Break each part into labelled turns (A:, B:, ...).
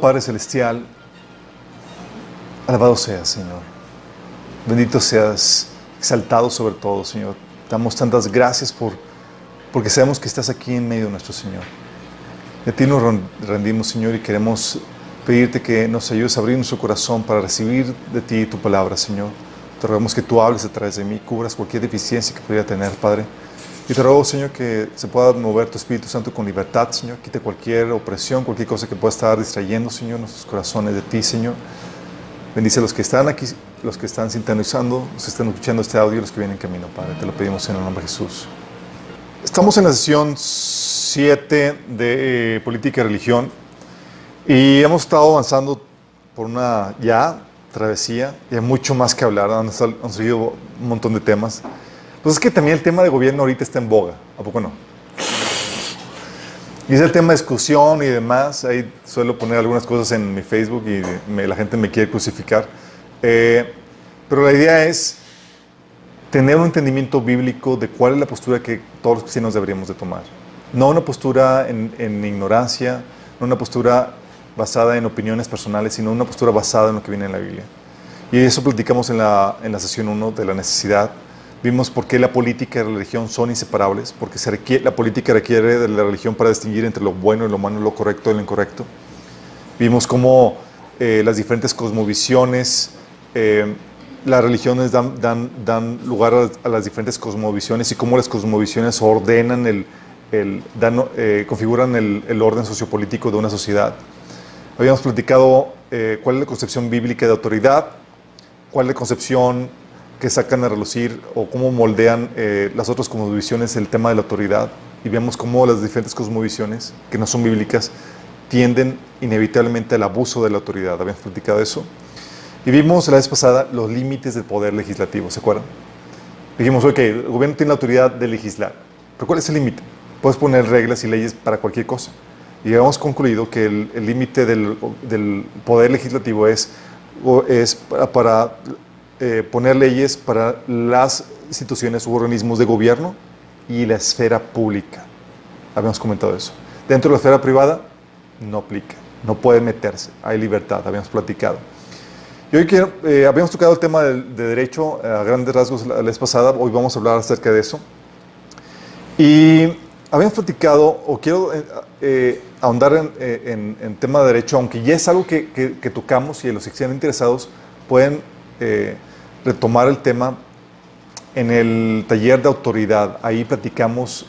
A: Padre Celestial, alabado seas, Señor. Bendito seas, exaltado sobre todo, Señor. Damos tantas gracias por, porque sabemos que estás aquí en medio de nuestro Señor. De ti nos ren- rendimos, Señor, y queremos pedirte que nos ayudes a abrir nuestro corazón para recibir de ti tu palabra, Señor. Te rogamos que tú hables a través de mí, cubras cualquier deficiencia que pudiera tener, Padre. Y te ruego, Señor, que se pueda mover tu Espíritu Santo con libertad, Señor. Quite cualquier opresión, cualquier cosa que pueda estar distrayendo, Señor, nuestros corazones de ti, Señor. Bendice a los que están aquí, los que están sintonizando, los que están escuchando este audio los que vienen en camino, Padre. Te lo pedimos en el nombre de Jesús. Estamos en la sesión 7 de eh, Política y Religión y hemos estado avanzando por una ya travesía y hay mucho más que hablar. Han, han salido un montón de temas. Pues es que también el tema de gobierno ahorita está en boga, ¿a poco no? Y es el tema de discusión y demás. Ahí suelo poner algunas cosas en mi Facebook y me- la gente me quiere crucificar. Eh, pero la idea es tener un entendimiento bíblico de cuál es la postura que todos los cristianos deberíamos de tomar. No una postura en, en ignorancia, no una postura basada en opiniones personales, sino una postura basada en lo que viene en la Biblia. Y eso platicamos en la, en la sesión 1 de la necesidad. Vimos por qué la política y la religión son inseparables, porque se requiere, la política requiere de la religión para distinguir entre lo bueno y lo malo, lo correcto y lo incorrecto. Vimos cómo eh, las diferentes cosmovisiones, eh, las religiones dan, dan, dan lugar a, a las diferentes cosmovisiones y cómo las cosmovisiones ordenan, el, el, dan, eh, configuran el, el orden sociopolítico de una sociedad. Habíamos platicado eh, cuál es la concepción bíblica de autoridad, cuál es la concepción que sacan a relucir o cómo moldean eh, las otras cosmovisiones el tema de la autoridad. Y vemos cómo las diferentes cosmovisiones, que no son bíblicas, tienden inevitablemente al abuso de la autoridad. Habíamos platicado eso. Y vimos la vez pasada los límites del poder legislativo, ¿se acuerdan? Dijimos, ok, el gobierno tiene la autoridad de legislar, pero ¿cuál es el límite? Puedes poner reglas y leyes para cualquier cosa. Y hemos concluido que el límite del, del poder legislativo es, es para, para, eh, poner leyes para las instituciones u organismos de gobierno y la esfera pública. Habíamos comentado eso. Dentro de la esfera privada no aplica, no puede meterse, hay libertad, habíamos platicado. Y hoy quiero, eh, habíamos tocado el tema de, de derecho a grandes rasgos la, la vez pasada, hoy vamos a hablar acerca de eso. Y habíamos platicado, o quiero eh, eh, ahondar en, eh, en, en tema de derecho, aunque ya es algo que, que, que tocamos y los que estén interesados pueden eh, retomar el tema en el taller de autoridad. Ahí platicamos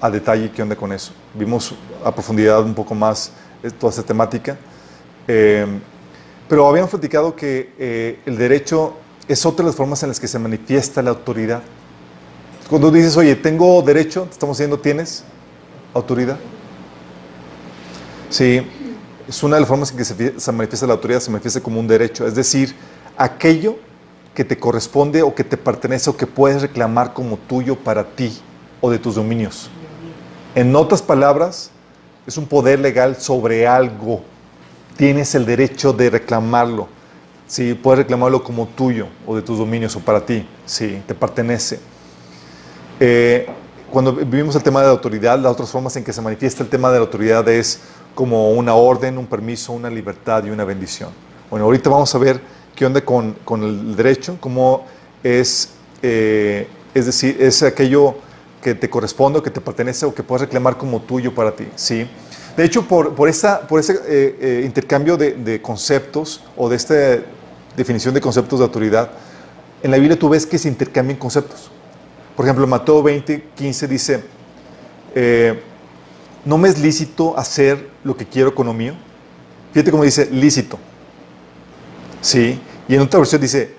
A: a detalle qué onda con eso. Vimos a profundidad un poco más eh, toda esta temática. Eh, pero habíamos platicado que eh, el derecho es otra de las formas en las que se manifiesta la autoridad. Cuando dices, oye, tengo derecho, te estamos diciendo, ¿tienes autoridad? Sí, es una de las formas en que se, se manifiesta la autoridad, se manifiesta como un derecho, es decir, aquello que te corresponde o que te pertenece o que puedes reclamar como tuyo para ti o de tus dominios. En otras palabras, es un poder legal sobre algo. Tienes el derecho de reclamarlo. Sí, puedes reclamarlo como tuyo o de tus dominios o para ti. Sí, te pertenece. Eh, cuando vivimos el tema de la autoridad, las otras formas en que se manifiesta el tema de la autoridad es como una orden, un permiso, una libertad y una bendición. Bueno, ahorita vamos a ver qué onda con, con el derecho, cómo es, eh, es decir, es aquello que te corresponde o que te pertenece o que puedes reclamar como tuyo para ti. ¿sí? De hecho, por, por, esta, por ese eh, eh, intercambio de, de, conceptos o de esta definición de conceptos de autoridad, en la Biblia tú ves que se intercambian conceptos. Por ejemplo, Mateo 20, 15 dice, eh, no me es lícito hacer lo que quiero con lo mío. Fíjate cómo dice lícito. Sí. Y en otra versión dice,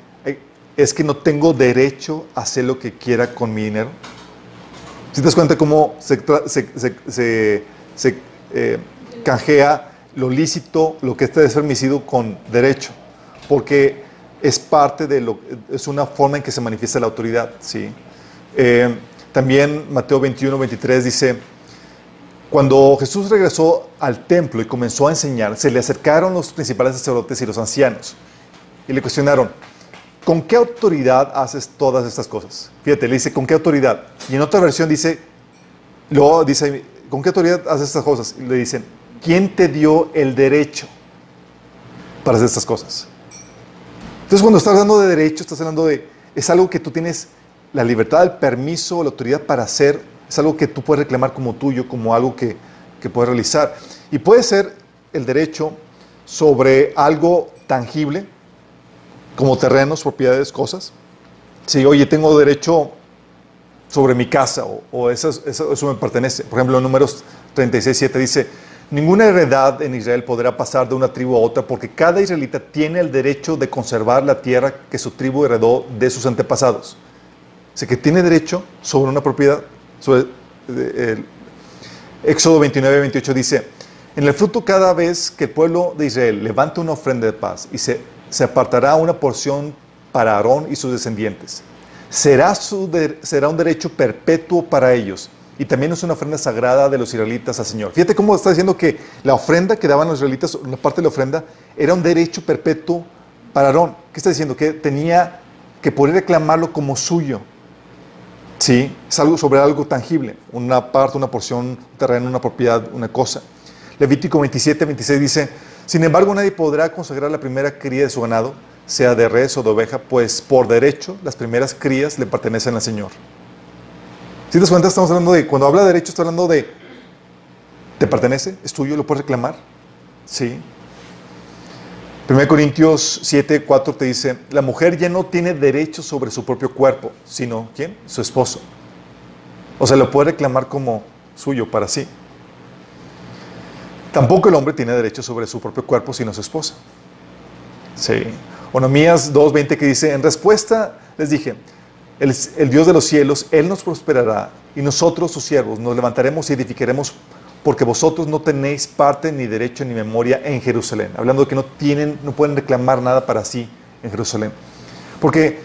A: es que no tengo derecho a hacer lo que quiera con mi dinero. Si te das cuenta cómo se, se, se, eh, canjea lo lícito, lo que está permitido con derecho, porque es parte de lo, es una forma en que se manifiesta la autoridad, ¿sí? Eh, también Mateo 21, 23 dice, cuando Jesús regresó al templo y comenzó a enseñar, se le acercaron los principales sacerdotes y los ancianos y le cuestionaron, ¿con qué autoridad haces todas estas cosas? Fíjate, le dice, ¿con qué autoridad? Y en otra versión dice, luego dice, ¿con qué autoridad haces estas cosas? Y le dicen, ¿quién te dio el derecho para hacer estas cosas? Entonces, cuando estás hablando de derecho, estás hablando de, es algo que tú tienes la libertad, el permiso, la autoridad para hacer, es algo que tú puedes reclamar como tuyo, como algo que, que puedes realizar. Y puede ser el derecho sobre algo tangible, como terrenos, propiedades, cosas. Si, oye, tengo derecho sobre mi casa o, o eso, eso, eso, me pertenece. Por ejemplo, en números 36, 7 dice, ninguna heredad en Israel podrá pasar de una tribu a otra porque cada israelita tiene el derecho de conservar la tierra que su tribu heredó de sus antepasados. Dice que tiene derecho sobre una propiedad. Sobre, el, Éxodo 29, 28 dice, en el fruto cada vez que el pueblo de Israel levanta una ofrenda de paz y se, se apartará una porción para Aarón y sus descendientes. Será, un derecho perpetuo para ellos y también es una ofrenda sagrada de los israelitas al Señor. Fíjate cómo está diciendo que la ofrenda que daban los israelitas, una parte de la ofrenda, era un derecho perpetuo para Aarón. ¿Qué está diciendo? Que tenía que poder reclamarlo como suyo. Sí, es algo sobre algo tangible, una parte, una porción, un terreno, una propiedad, una cosa. Levítico 27, 26 dice, sin embargo nadie podrá consagrar la primera cría de su ganado, sea de res o de oveja, pues por derecho las primeras crías le pertenecen al Señor. Si te das cuenta, estamos hablando de, cuando habla de derecho, está hablando de, ¿te pertenece? ¿Es tuyo? ¿Lo puedes reclamar? Sí. 1 Corintios 7, 4 te dice, la mujer ya no tiene derecho sobre su propio cuerpo, sino, ¿quién? Su esposo. O sea, lo puede reclamar como suyo para sí. Tampoco el hombre tiene derecho sobre su propio cuerpo, sino su esposa. Sí. Onomías 2.20 que dice, en respuesta les dije, el, el, Dios de los cielos, Él nos prosperará y nosotros, sus siervos, nos levantaremos y edificaremos porque vosotros no tenéis parte ni derecho ni memoria en Jerusalén. Hablando de que no tienen, no pueden reclamar nada para sí en Jerusalén. Porque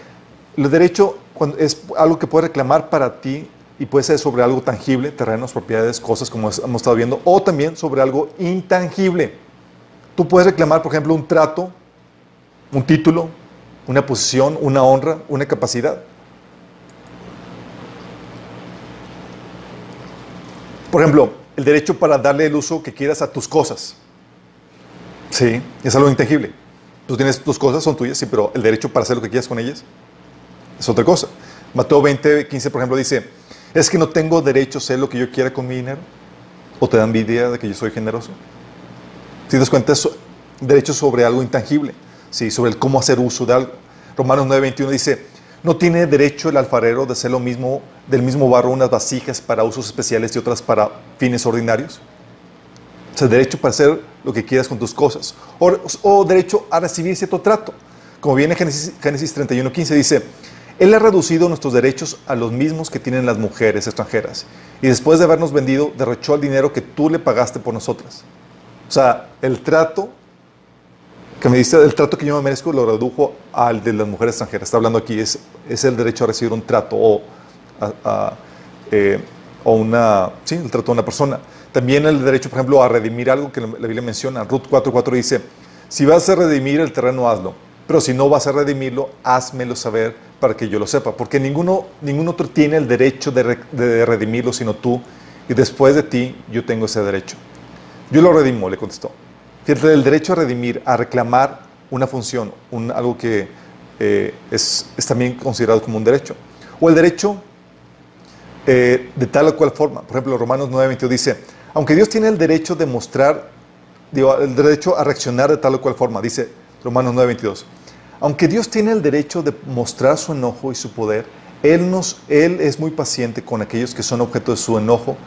A: el derecho es algo que puedes reclamar para ti y puede ser sobre algo tangible, terrenos, propiedades, cosas como hemos estado viendo, o también sobre algo intangible. Tú puedes reclamar, por ejemplo, un trato, un título, una posición, una honra, una capacidad. Por ejemplo, el derecho para darle el uso que quieras a tus cosas. Sí, es algo intangible. Tú tienes tus cosas, son tuyas, sí, pero el derecho para hacer lo que quieras con ellas es otra cosa. Mateo 20, 15, por ejemplo, dice, ¿es que no tengo derecho a hacer lo que yo quiera con mi dinero? ¿O te dan envidia de que yo soy generoso? Si te das cuenta, es derecho sobre algo intangible, ¿sí? sobre el cómo hacer uso de algo. Romanos 9, 21 dice, ¿no tiene derecho el alfarero de hacer lo mismo, del mismo barro unas vasijas para usos especiales y otras para fines ordinarios? O sea, derecho para hacer lo que quieras con tus cosas. O, derecho a recibir cierto trato. Como viene Génesis, Génesis 31, 15, dice, Él ha reducido nuestros derechos a los mismos que tienen las mujeres extranjeras. Y después de habernos vendido, derrochó el dinero que tú le pagaste por nosotras. O sea, el trato que me diste, el trato que yo me merezco, lo redujo al de las mujeres extranjeras. Está hablando aquí, es, es el derecho a recibir un trato o, eh, o una, sí, el trato de una persona. También el derecho, por ejemplo, a redimir algo que la Biblia menciona. Ruth 4.4 dice, si vas a redimir el terreno, hazlo. Pero si no vas a redimirlo, házmelo saber para que yo lo sepa. Porque ninguno, ningún otro tiene el derecho de, de redimirlo sino tú. Y después de ti, yo tengo ese derecho. Yo lo redimo, le contestó. Fíjate, el derecho a redimir, a reclamar una función, un, algo que eh, es, es, también considerado como un derecho. O el derecho eh, de tal o cual forma. Por ejemplo, Romanos 9:22 dice, aunque Dios tiene el derecho de mostrar, digo, el derecho a reaccionar de tal o cual forma, dice Romanos 9:22. Aunque Dios tiene el derecho de mostrar su enojo y su poder, él, nos, él es muy paciente con aquellos que son objeto de su enojo,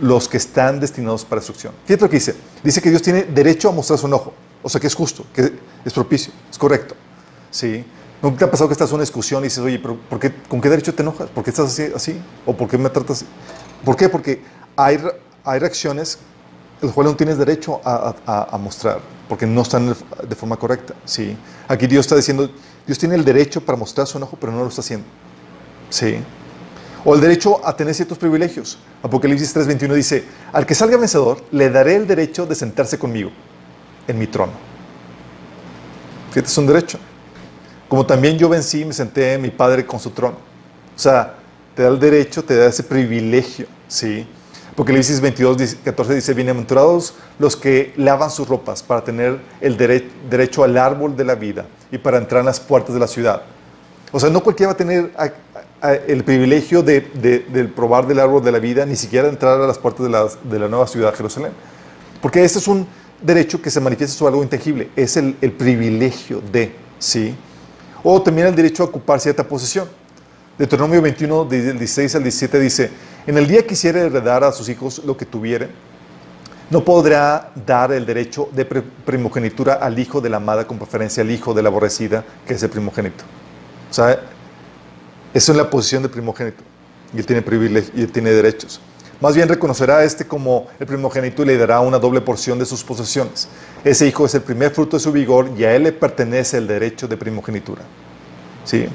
A: los que están destinados para destrucción. Fíjate lo que dice. Dice que Dios tiene derecho a mostrar su enojo. O sea, que es justo, que es propicio, es correcto. ¿Sí? ¿No te ha pasado que estás en una discusión y dices, oye, pero ¿por qué, ¿con qué derecho te enojas? ¿Por qué estás así, así? ¿O por qué me tratas así? ¿Por qué? Porque hay, hay reacciones las cuales no tienes derecho a, mostrar, porque no están de forma correcta. ¿sí? Aquí Dios está diciendo, Dios tiene el derecho para mostrar su enojo, pero no lo está haciendo. ¿sí? O el derecho a tener ciertos privilegios. Apocalipsis 3:21 dice, al que salga vencedor, le daré el derecho de sentarse conmigo en mi trono. Fíjate, es un derecho. Como también yo vencí me senté en mi Padre con su trono. O sea, te da el derecho, te da ese privilegio, ¿sí? Apocalipsis 22, 14 dice, bienaventurados los que lavan sus ropas para tener el dere derecho al árbol de la vida y para entrar en las puertas de la ciudad. O sea, no cualquiera va a tener a, a, el privilegio de, de, de, probar del árbol de la vida, ni siquiera entrar a las puertas de la, de la nueva ciudad, Jerusalén. Porque este es un derecho que se manifiesta sobre algo intangible, es el, el privilegio de, ¿sí? O también el derecho a ocupar cierta posesión. Deuteronomio 21, del 16 al 17 dice, en el día que quisiera heredar a sus hijos lo que tuvieren, no podrá dar el derecho de primogenitura al hijo de la amada con preferencia al hijo de la aborrecida, que es el primogénito. O sea, eso es la posición de primogénito. Y él tiene privilegios y él tiene derechos. Más bien reconocerá a este como el primogénito y le dará una doble porción de sus posesiones. Ese hijo es el primer fruto de su vigor y a él le pertenece el derecho de primogenitura. ¿Sí?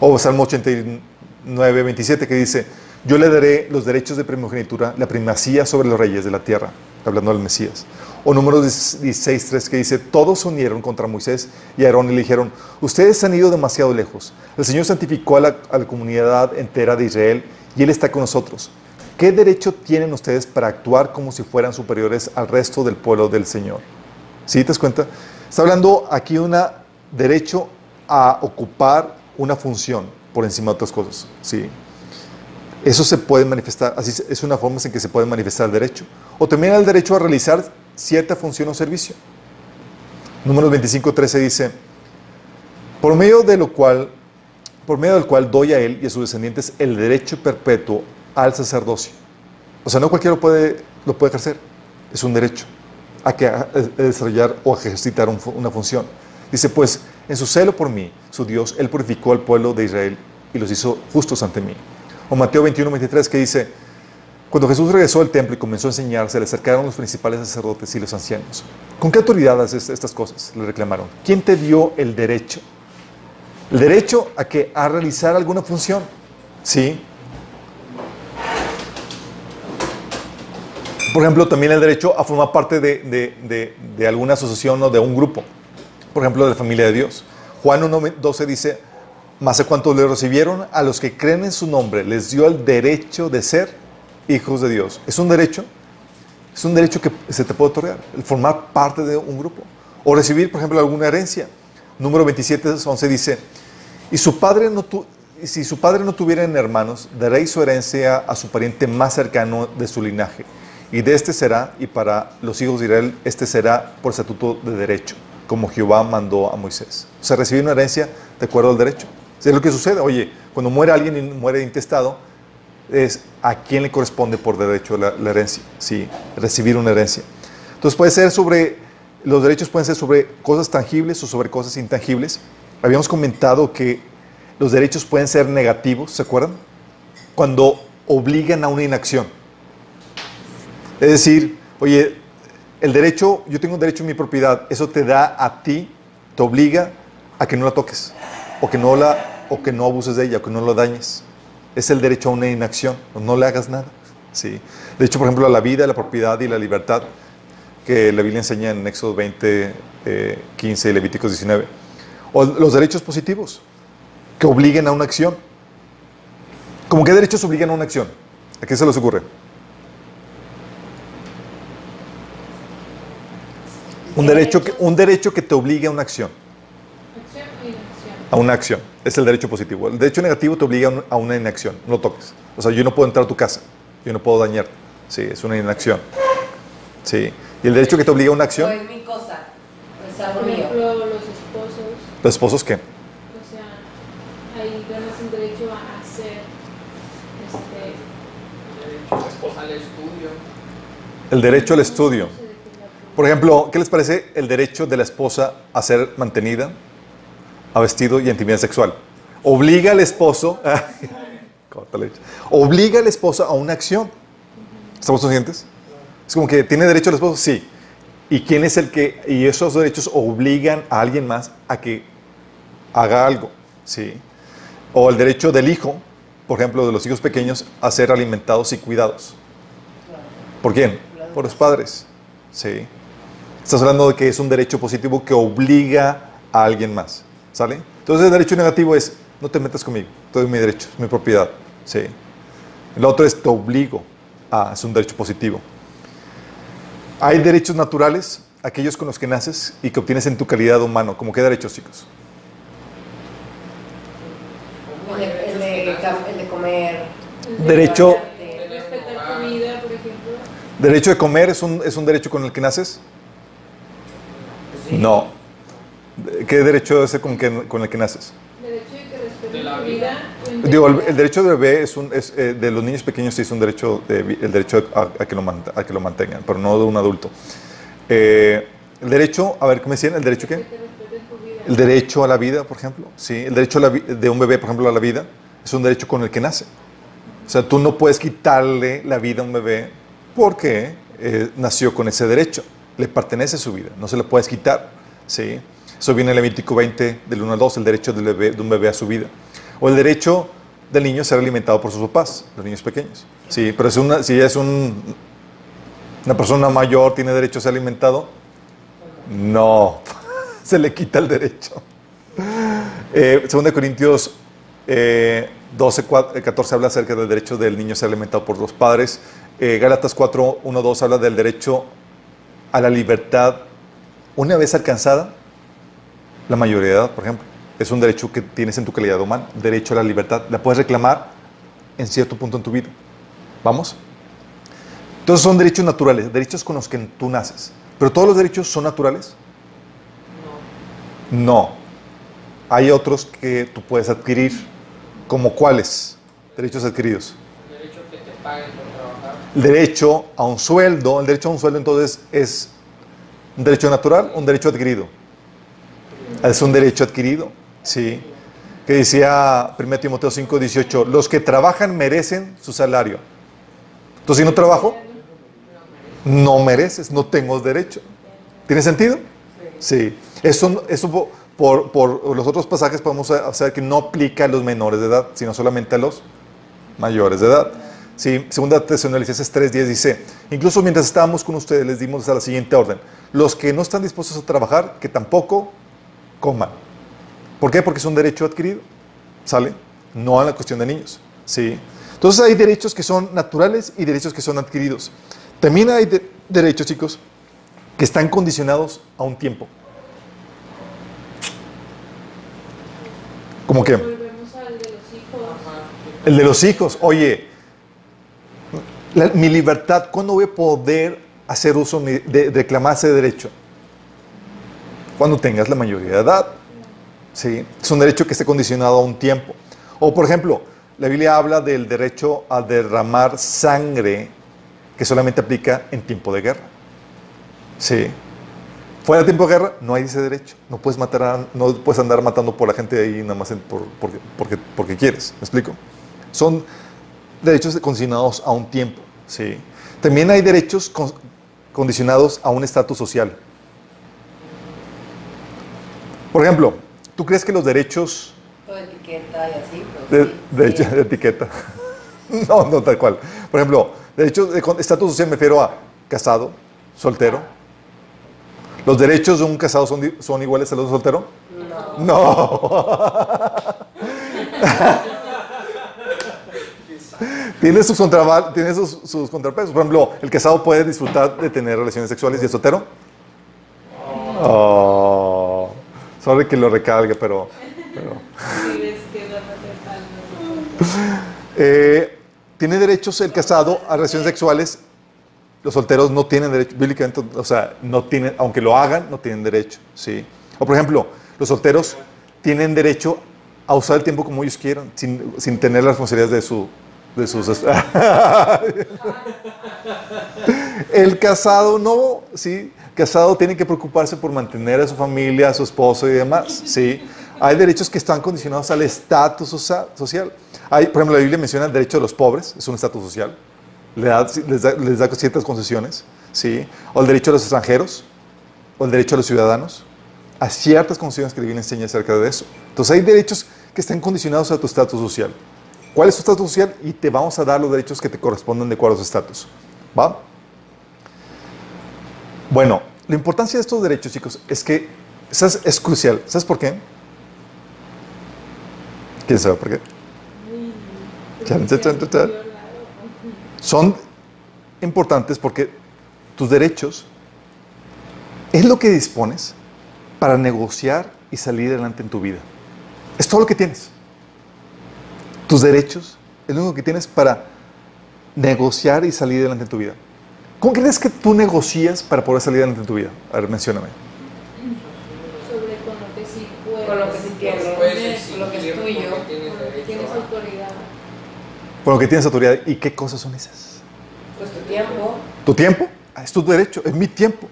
A: O Salmo 89, 27 que dice, yo le daré los derechos de primogenitura, la primacía sobre los reyes de la tierra, hablando del Mesías. O número 16, 3 que dice, todos se unieron contra Moisés y Aarón y le dijeron, ustedes han ido demasiado lejos. El Señor santificó a la, a la comunidad entera de Israel y Él está con nosotros. ¿Qué derecho tienen ustedes para actuar como si fueran superiores al resto del pueblo del Señor? ¿Sí te das cuenta? Está hablando aquí de un derecho a ocupar una función por encima de otras cosas. ¿sí? Eso se puede manifestar, así es una forma en que se puede manifestar el derecho. O también el derecho a realizar cierta función o servicio. Número 25.13 dice, por medio de lo cual, por medio del cual doy a él y a sus descendientes el derecho perpetuo al sacerdocio. O sea, no cualquiera lo puede, lo ejercer, es un derecho a, que, desarrollar o a ejercitar un, una función. Dice, pues, en su celo por mí, su Dios, Él purificó al pueblo de Israel y los hizo justos ante mí. O Mateo 21, 23, que dice, cuando Jesús regresó al templo y comenzó a enseñar, se le acercaron los principales sacerdotes y los ancianos. ¿Con qué autoridad haces estas cosas? Le reclamaron. ¿Quién te dio el derecho? El derecho a que a realizar alguna función. Sí, Por ejemplo, también el derecho a formar parte de, de, de, de, alguna asociación o de un grupo. Por ejemplo, de la familia de Dios. Juan 1.12 dice, más a cuantos le recibieron, a los que creen en su nombre, les dio el derecho de ser hijos de Dios. Es un derecho, es un derecho que se te puede otorgar, el formar parte de un grupo. O recibir, por ejemplo, alguna herencia. Número 27.11 dice, y su padre no tu, y si su padre no tuviera hermanos, daréis su herencia a su pariente más cercano de su linaje y de este será, y para los hijos de Israel, este será por estatuto de derecho, como Jehová mandó a Moisés. O sea, recibir una herencia de acuerdo al derecho. Es lo que sucede. Oye, cuando muere alguien y muere intestado, es a quién le corresponde por derecho la, herencia. Sí, recibir una herencia. Entonces puede ser sobre, los derechos pueden ser sobre cosas tangibles o sobre cosas intangibles. Habíamos comentado que los derechos pueden ser negativos, ¿se acuerdan? Cuando obligan a una inacción. Es decir, oye, el derecho, yo tengo un derecho en mi propiedad, eso te da a ti, te obliga a que no la toques, o que no, la, o que no abuses de ella, o que no lo dañes. Es el derecho a una inacción, no le hagas nada. ¿sí? De hecho, por ejemplo, la vida, la propiedad y la libertad, que la Biblia enseña en Éxodo 20, eh, 15 y Levíticos 19. O los derechos positivos, que obliguen a una acción. ¿Cómo qué derechos obligan a una acción? ¿A qué se les ocurre? Un derecho, que, un derecho que te obligue a una acción. A una acción. Es el derecho positivo. El derecho negativo te obliga a un- a una inacción. No lo toques. O sea, yo no puedo entrar a tu casa. Yo no puedo dañar. Sí, es una inacción. Sí. Y el derecho que te obliga a una
B: No
A: acción,
B: es mi cosa, es algo
C: Por
B: mío.
C: ejemplo, los esposos,
A: los esposos qué?
C: o sea, ahí ganas el derecho a hacer este,
D: derecho esposa al estudio.
A: El derecho al estudio. Por ejemplo, ¿qué les parece el derecho de la esposa a ser mantenida, a vestido y a intimidad sexual? Obliga al esposo, obliga al esposo a una acción. ¿Estamos conscientes? Es como que tiene derecho el esposo, sí. ¿Y quién es el que, y esos derechos obligan a alguien más a que haga algo? Sí. O el derecho del hijo, por ejemplo, de los hijos pequeños, a ser alimentados y cuidados. ¿Por quién? Por los padres. Sí. Estás hablando de que es un derecho positivo que obliga a alguien más. ¿Sale? Entonces el derecho negativo es, no te metas conmigo, todo es mi derecho, es mi propiedad. Sí. El otro es, te obligo a, es un derecho positivo. Hay derechos naturales, aquellos con los que naces y que obtienes en tu calidad humano. ¿Cómo qué derechos, chicos?
B: El de, el de el de comer.
C: el de
A: Derecho-
C: bañarte, Respetar tu vida, por ejemplo.
A: ¿Derecho de comer es un, es un derecho con el que naces? No. ¿Qué derecho es el con, que- con el que naces?
C: Derecho de que
D: De
C: respeten
D: la
C: tu
D: vida.
A: Digo, el, derecho del bebé es un, es, eh, de los niños pequeños sí es un derecho, de el derecho a, a que lo mant- a que lo mantengan, pero no de un adulto. Eh, el derecho, a ver, ¿qué me decían? ¿El derecho qué? El derecho a la vida, por ejemplo. Sí, el derecho a la de un bebé, por ejemplo, a la vida, es un derecho con el que nace. O sea, tú no puedes quitarle la vida a un bebé porque eh, nació con ese derecho. Le pertenece su vida, no se le puedes quitar. ¿sí? Eso viene en Levítico 20, del 1 al 2, el derecho del bebé- de un bebé a su vida. O el derecho del niño a ser alimentado por sus papás, los niños pequeños. Sí, pero es una, si es un, una persona mayor, tiene derecho a ser alimentado, no, se le quita el derecho. Eh, segunda de Corintios eh, 12, 4, eh, 14 habla acerca del derecho del niño a ser alimentado por los padres. Eh, Gálatas 4, 1, 2 habla del derecho a la libertad una vez alcanzada la mayoría de edad, por ejemplo. Es un derecho que tienes en tu calidad humana, derecho a la libertad. La puedes reclamar en cierto punto en tu vida. ¿Vamos? Entonces son derechos naturales, derechos con los que tú naces. Pero todos los derechos son naturales. No. Hay otros que tú puedes adquirir. ¿Como cuáles? Derechos adquiridos.
D: El derecho que te paguen por trabajar.
A: El derecho a un sueldo. El derecho a un sueldo entonces es un derecho natural o un derecho adquirido. Es un derecho adquirido. Sí. Que decía 1 Timoteo 5, 18. Los que trabajan merecen su salario. Entonces, si no trabajo, no mereces, no tengo derecho. ¿Tiene sentido? Sí. Eso, eso po- por, por los otros pasajes podemos hacer que no aplica a los menores de edad, sino solamente a los mayores de edad. Sí, segunda Tesalonicenses 3.10 dice, incluso mientras estábamos con ustedes les dimos la siguiente orden, los que no están dispuestos a trabajar, que tampoco coman. ¿Por qué? Porque es un derecho adquirido, ¿sale? No a la cuestión de niños, ¿sí? Entonces hay derechos que son naturales y derechos que son adquiridos. También hay de- derechos, chicos, que están condicionados a un tiempo. ¿Cómo qué?
C: Volvemos al de los hijos.
A: El de los hijos. Oye, la- mi libertad, ¿cuándo voy a poder hacer uso de, de reclamar ese derecho? Cuando tengas la mayoría de edad. ¿Sí? Es un derecho que esté condicionado a un tiempo. O, por ejemplo, la Biblia habla del derecho a derramar sangre que solamente aplica en tiempo de guerra. Sí. Fuera de tiempo de guerra, no hay ese derecho. No puedes matar a- no puedes andar matando por la gente ahí nada más en- por- porque, porque, porque quieres. ¿Me explico? Son derechos condicionados a un tiempo. Sí. También hay derechos con- condicionados a un estatus social. Por ejemplo, ¿tú crees que los derechos
B: Todo etiqueta y así. pues,
A: de,
B: sí,
A: derecho
B: sí.
A: de etiqueta? no, no tal cual. Por ejemplo, derechos de con- estatus social me refiero a casado, soltero. ¿Los derechos de un casado son, iguales a los de soltero?
B: No.
A: No. tiene sus, contrava- tiene sus, sus contrapesos. Por ejemplo, el casado puede disfrutar de tener relaciones sexuales y el soltero. Oh. Sorry que lo recalgue, pero. pero-. Eh, tiene derechos el casado a relaciones sexuales. Los solteros no tienen derecho, bíblicamente, o sea, no tienen, aunque lo hagan, no tienen derecho, ¿sí? O por ejemplo, los solteros tienen derecho a usar el tiempo como ellos quieran, sin, sin tener las responsabilidades de su, de sus... el casado no, ¿sí? Casado tiene que preocuparse por mantener a su familia, a su esposo y demás, ¿sí? Hay derechos que están condicionados al estatus socia- social. Hay, por ejemplo, la Biblia menciona el derecho de los pobres, es un estatus social. Les da ciertas concesiones, ¿sí? O el derecho de los extranjeros, o el derecho de los ciudadanos, a ciertas concesiones que la Biblia enseña acerca de eso. Entonces hay derechos que están condicionados a tu estatus social. ¿Cuál es tu estatus social? Y te vamos a dar los derechos que te corresponden de acuerdo a tu estatus. ¿Va? Bueno, la importancia de estos derechos, chicos, es que es crucial. ¿Sabes por qué? ¿Quién sabe por qué? Son importantes porque tus derechos es lo que dispones para negociar y salir adelante en tu vida. Es todo lo que tienes. Tus derechos es lo único que tienes para negociar y salir adelante en tu vida. ¿Cómo crees que tú negocias para poder salir adelante en tu vida? A ver, mencióname.
C: Sobre con lo que sí puedes.
B: Con lo que sí tienes.
D: Puedes
B: Con lo que es tuyo.
D: tienes
C: Con lo que
D: derecho
C: tienes
D: a-
C: autoridad.
A: Con lo que tienes autoridad. ¿Y qué cosas son esas?
B: Pues tu tiempo,
A: ¿Tu tiempo? Ah, es tu derecho, es mi tiempo.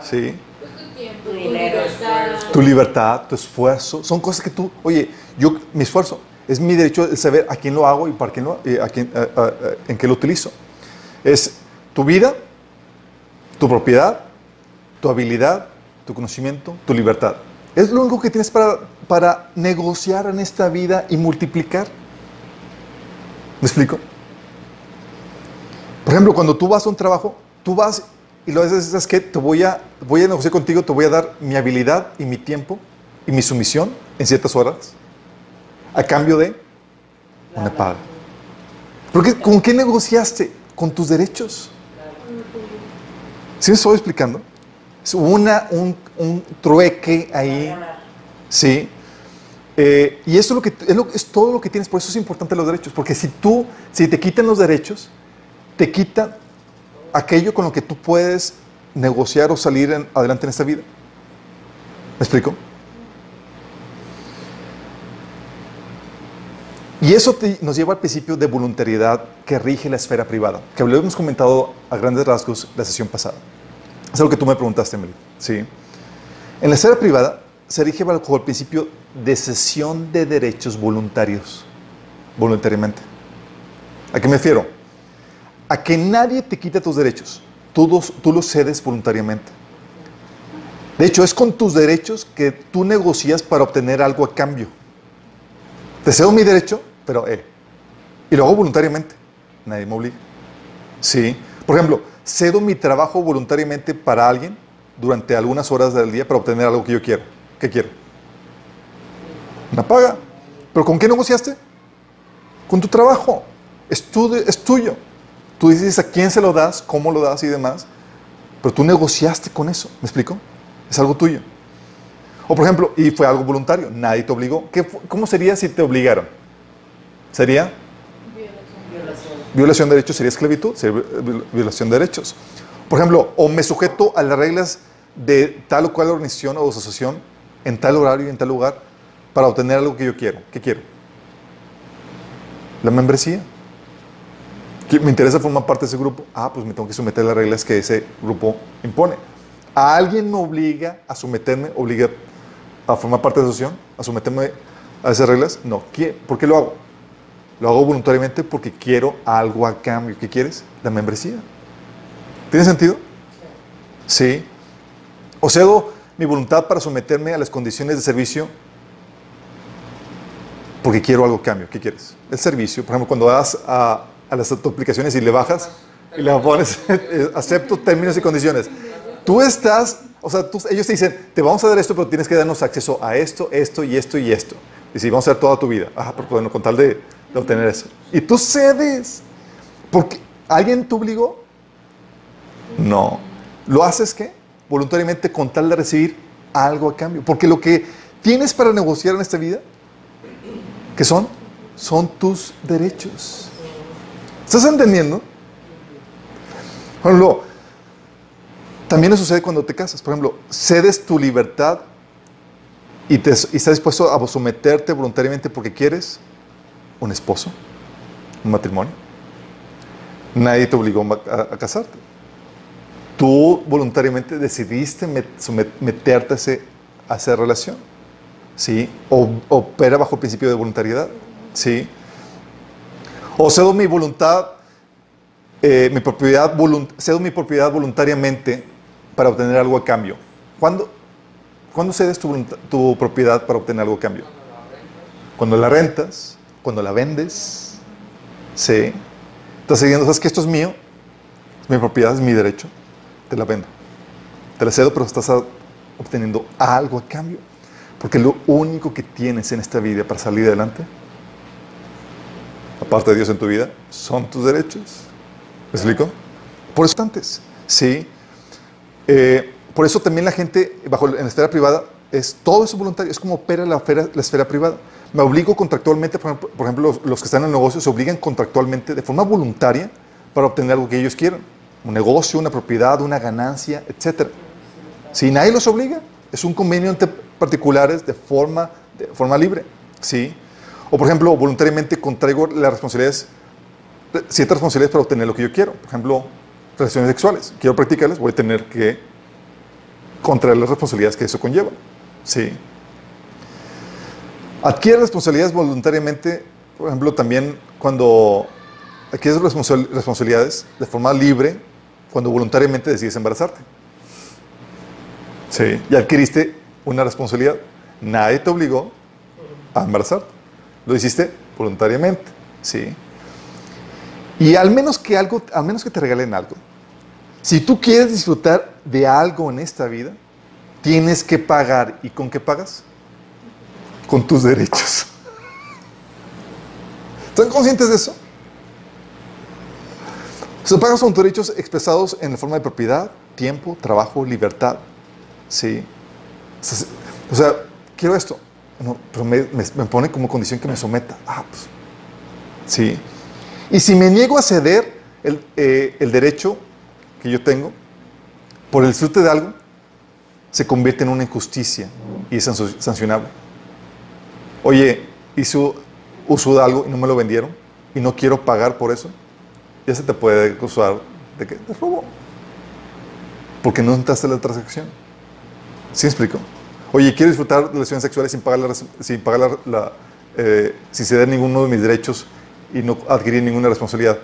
A: Sí.
C: Pues tu tiempo,
B: Tu
C: tu
B: dinero,
C: libertad.
A: Tu libertad, tu esfuerzo, son cosas que tú, oye, yo, mi esfuerzo, es mi derecho de saber a quién lo hago y para quién lo, eh, a quién, a- a- a- en qué lo utilizo. Es tu vida, tu propiedad, tu habilidad, tu conocimiento, tu libertad. Es lo único que tienes para, para negociar en esta vida y multiplicar. ¿Me explico? Por ejemplo, cuando tú vas a un trabajo, tú vas y lo haces, ¿sabes qué? Te voy a, voy a negociar contigo, te voy a dar mi habilidad y mi tiempo y mi sumisión en ciertas horas a cambio de una paga. Porque, ¿Con qué negociaste? Con tus derechos. ¿Sí me estoy explicando? Es una, un, un trueque ahí. Sí. Eh, y eso es, lo que, es, todo lo que tienes, por eso es importante los derechos, porque si tú, si te quitan los derechos, te quitan aquello con lo que tú puedes negociar o salir adelante en esta vida. ¿Me explico? Y eso nos lleva al principio de voluntariedad que rige la esfera privada, que lo comentado a grandes rasgos la sesión pasada. Es algo que tú me preguntaste, Emily. Sí. En la esfera privada se rige bajo el principio de cesión de derechos voluntarios, voluntariamente. ¿A qué me refiero? A que nadie te quita tus derechos, tú tú los cedes voluntariamente. De hecho, es con tus derechos que tú negocias para obtener algo a cambio. Te cedo mi derecho, pero eh, y lo hago voluntariamente. Nadie me obliga. Sí. Por ejemplo, cedo mi trabajo voluntariamente para alguien durante algunas horas del día para obtener algo que yo quiero. ¿Qué quiero? Una paga. ¿Pero con qué negociaste? Con tu trabajo. Es, es tuyo. Tú dices a quién se lo das, cómo lo das y demás. Pero tú negociaste con eso. ¿Me explico? Es algo tuyo. O por ejemplo, y fue algo voluntario. Nadie te obligó. ¿Qué fu- ¿Cómo sería si te obligaron? ¿Sería?
B: Violación.
A: Violación de derechos sería esclavitud, sería vi- violación de derechos. Por ejemplo, o me sujeto a las reglas de tal o cual organización o asociación en tal horario y en tal lugar para obtener algo que yo quiero. ¿Qué quiero? La membresía. ¿Qui- ¿Me interesa formar parte de ese grupo? Ah, pues me tengo que someter a las reglas que ese grupo impone. ¿A alguien me obliga a someterme, obliga a formar parte de la asociación, a someterme a esas reglas? No. ¿Qui- ¿Por qué lo hago? Lo hago voluntariamente porque quiero algo a cambio. ¿Qué quieres? La membresía. ¿Tiene sentido? Sí. O cedo mi voluntad para someterme a las condiciones de servicio porque quiero algo a cambio. ¿Qué quieres? El servicio. Por ejemplo, cuando vas a, a las aplicaciones y le bajas y le pones, acepto términos y condiciones. Tú estás, o sea, tú- ellos te dicen, te vamos a dar esto, pero tienes que darnos acceso a esto, esto y esto y esto. Y si vamos a dar toda tu vida. Ah, pero bueno, con tal de, obtener eso. Y tú cedes. Porque alguien te obligó. No. ¿Lo haces qué? Voluntariamente con tal de recibir algo a cambio. Porque lo que tienes para negociar en esta vida, ¿qué son? Son tus derechos. ¿Estás entendiendo? Ejemplo, también eso sucede cuando te casas. Por ejemplo, cedes tu libertad y, estás dispuesto a someterte voluntariamente porque quieres un esposo, un matrimonio. Nadie te obligó a, casarte. Tú voluntariamente decidiste meterte a, ese- esa relación. ¿Sí? O opera bajo el principio de voluntariedad. ¿Sí? O cedo mi voluntad, eh, mi propiedad, cedo mi propiedad voluntariamente para obtener algo a cambio. ¿Cuándo, ¿cuándo cedes tu, propiedad para obtener algo a cambio? Cuando la rentas, cuando la vendes. Sí. Estás diciendo, ¿sabes que esto es mío? Mi propiedad, es mi derecho. Te la vendo. Te la cedo, pero estás obteniendo algo a cambio. Porque lo único que tienes en esta vida para salir adelante, aparte de Dios en tu vida, son tus derechos. ¿Me explico? Por eso antes, sí. Eh, por eso también la gente, bajo en la esfera privada, es todo eso voluntario. Es como opera la esfera, privada. Me obligo contractualmente, por ejemplo, los que están en el negocio se obligan contractualmente de forma voluntaria para obtener algo que ellos quieran. Un negocio, una propiedad, una ganancia, etc. Si nadie los obliga, es un convenio entre particulares de forma, de forma libre. ¿sí? O, por ejemplo, voluntariamente contraigo las responsabilidades, ciertas responsabilidades para obtener lo que yo quiero. Por ejemplo, relaciones sexuales. Quiero practicarlas, voy a tener que contraer las responsabilidades que eso conlleva. ¿sí? Adquiere responsabilidades voluntariamente, por ejemplo, también cuando adquieres responsab- responsabilidades de forma libre, cuando voluntariamente decides embarazarte. Sí, ya adquiriste una responsabilidad. Nadie te obligó a embarazarte. Lo hiciste voluntariamente. Sí. Y al menos que algo, al menos que te regalen algo. Si tú quieres disfrutar de algo en esta vida, tienes que pagar. ¿Y con qué pagas? Con tus derechos. ¿Están conscientes de eso? Se pagas con tus derechos expresados en la forma de propiedad, tiempo, trabajo, libertad. Sí. O sea, quiero esto. No, pero me, pone como condición que me someta. Ah, pues. Sí. Y si me niego a ceder el, eh, el derecho que yo tengo por el disfrute de algo, se convierte en una injusticia y es sancionable. Oye, hice uso de algo y no me lo vendieron y no quiero pagar por eso, ya se te puede acusar de que te robo. Porque no entraste en la transacción. ¿Sí me explico? Oye, quiero disfrutar de relaciones sexuales sin pagar, la, sin, pagar eh, sin ceder ninguno de mis derechos y no adquirir ninguna responsabilidad.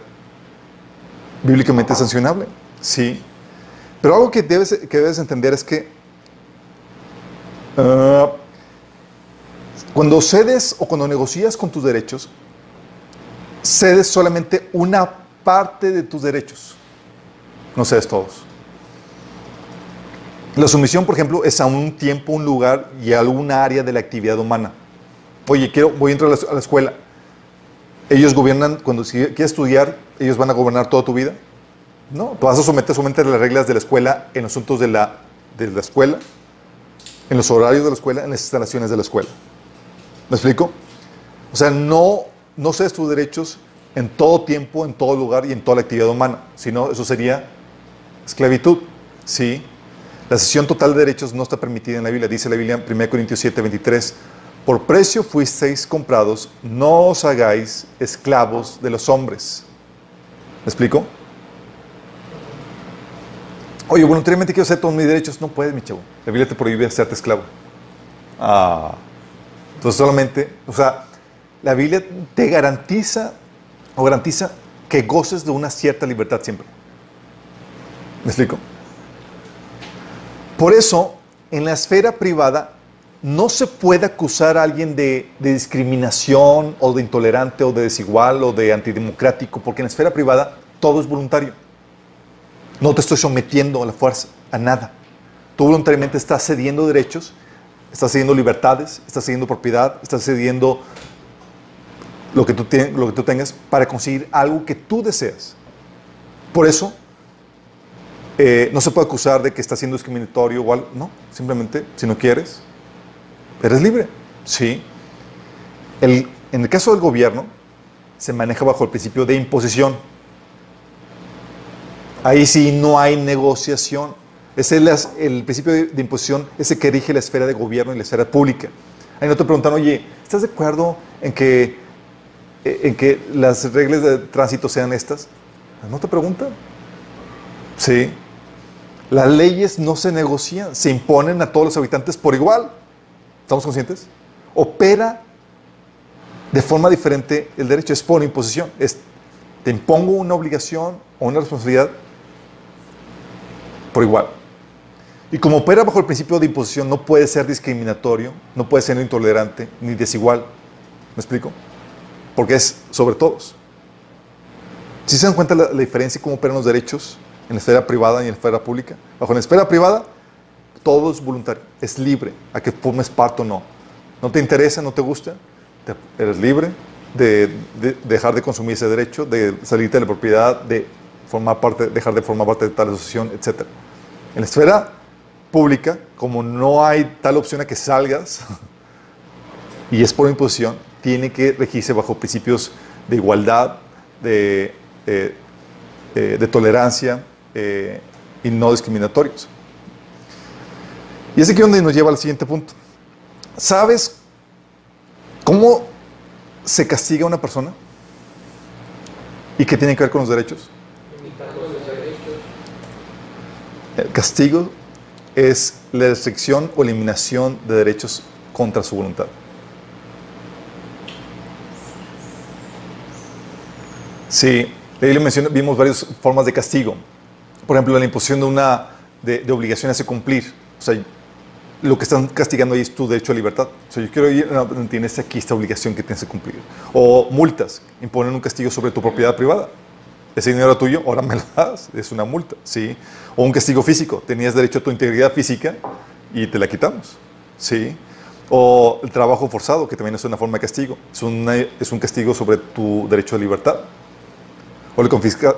A: Bíblicamente es sancionable. Sí. Pero algo que debes, que debes entender es que ah, cuando cedes o cuando negocias con tus derechos, cedes solamente una parte de tus derechos. No cedes todos. La sumisión, por ejemplo, es a un tiempo, un lugar y a alguna área de la actividad humana. Oye, quiero, voy a entrar a la, escuela. Ellos gobiernan, cuando quieres estudiar, ellos van a gobernar toda tu vida. No, tú vas a someter solamente a las reglas de la escuela en asuntos de la, de la escuela, en los horarios de la escuela, en las instalaciones de la escuela. ¿Me explico? O sea, no, no cedes tus derechos en todo tiempo, en todo lugar y en toda la actividad humana, sino eso sería esclavitud. Sí. La cesión total de derechos no está permitida en la Biblia. Dice la Biblia en 1 Corintios 7, 23. Por precio fuisteis comprados, no os hagáis esclavos de los hombres. ¿Me explico? Oye, voluntariamente quiero hacer todos mis derechos. No puedes, mi chavo. La Biblia te prohíbe hacerte esclavo. Ah. Entonces solamente, o sea, la Biblia te garantiza o garantiza que goces de una cierta libertad siempre. ¿Me explico? Por eso, en la esfera privada, no se puede acusar a alguien de, de discriminación o de intolerante o de desigual o de antidemocrático, porque en la esfera privada todo es voluntario. No te estoy sometiendo a la fuerza, a nada. Tú voluntariamente estás cediendo derechos, estás cediendo libertades, estás cediendo propiedad, estás cediendo lo que tú, lo que tú tengas para conseguir algo que tú deseas. Por eso, eh, no se puede acusar de que estás siendo discriminatorio o algo. No, simplemente, si no quieres, eres libre. Sí. El- en el caso del gobierno, se maneja bajo el principio de imposición. Ahí sí no hay negociación. Ese es el principio de, imposición, ese que rige la esfera de gobierno y la esfera pública. Ahí no te preguntan, oye, ¿estás de acuerdo en que, eh, en que las reglas de tránsito sean estas? No te preguntan. Sí. Las leyes no se negocian, se imponen a todos los habitantes por igual. ¿Estamos conscientes? Opera de forma diferente el derecho, es por imposición. Es, te impongo una obligación o una responsabilidad por igual. Y como opera bajo el principio de imposición, no puede ser discriminatorio, no puede ser intolerante ni desigual. ¿Me explico? Porque es sobre todos. Si se dan cuenta la, la diferencia cómo operan los derechos en la esfera privada y en la esfera pública? Bajo la esfera privada, todo es voluntario, es libre a que formes parte o no. No te interesa, no te gusta, te- eres libre de, de dejar de consumir ese derecho, de salirte de la propiedad, de formar parte, dejar de formar parte de tal asociación, etc. En la esfera pública, como no hay tal opción a que salgas, y es por imposición, tiene que regirse bajo principios de igualdad, de, eh, eh, tolerancia eh, y no discriminatorios. Y es aquí donde nos lleva al siguiente punto. ¿Sabes cómo se castiga a una persona? ¿Y qué tiene que ver con los derechos?
D: Limitando los derechos.
A: El castigo es la restricción o eliminación de derechos contra su voluntad. Sí, la Biblia vimos varias formas de castigo. Por ejemplo, la imposición de una de obligaciones a cumplir. O sea, lo que están castigando ahí es tu derecho a libertad. O sea, yo quiero ir, no, tienes aquí esta obligación que tienes que cumplir. O multas, imponen un castigo sobre tu propiedad privada. Ese dinero era tuyo, ahora me lo das, es una multa, ¿sí? O un castigo físico, tenías derecho a tu integridad física y te la quitamos, ¿sí? O el trabajo forzado, que también es una forma de castigo, es, una- es un castigo sobre tu derecho a libertad. O la confisca-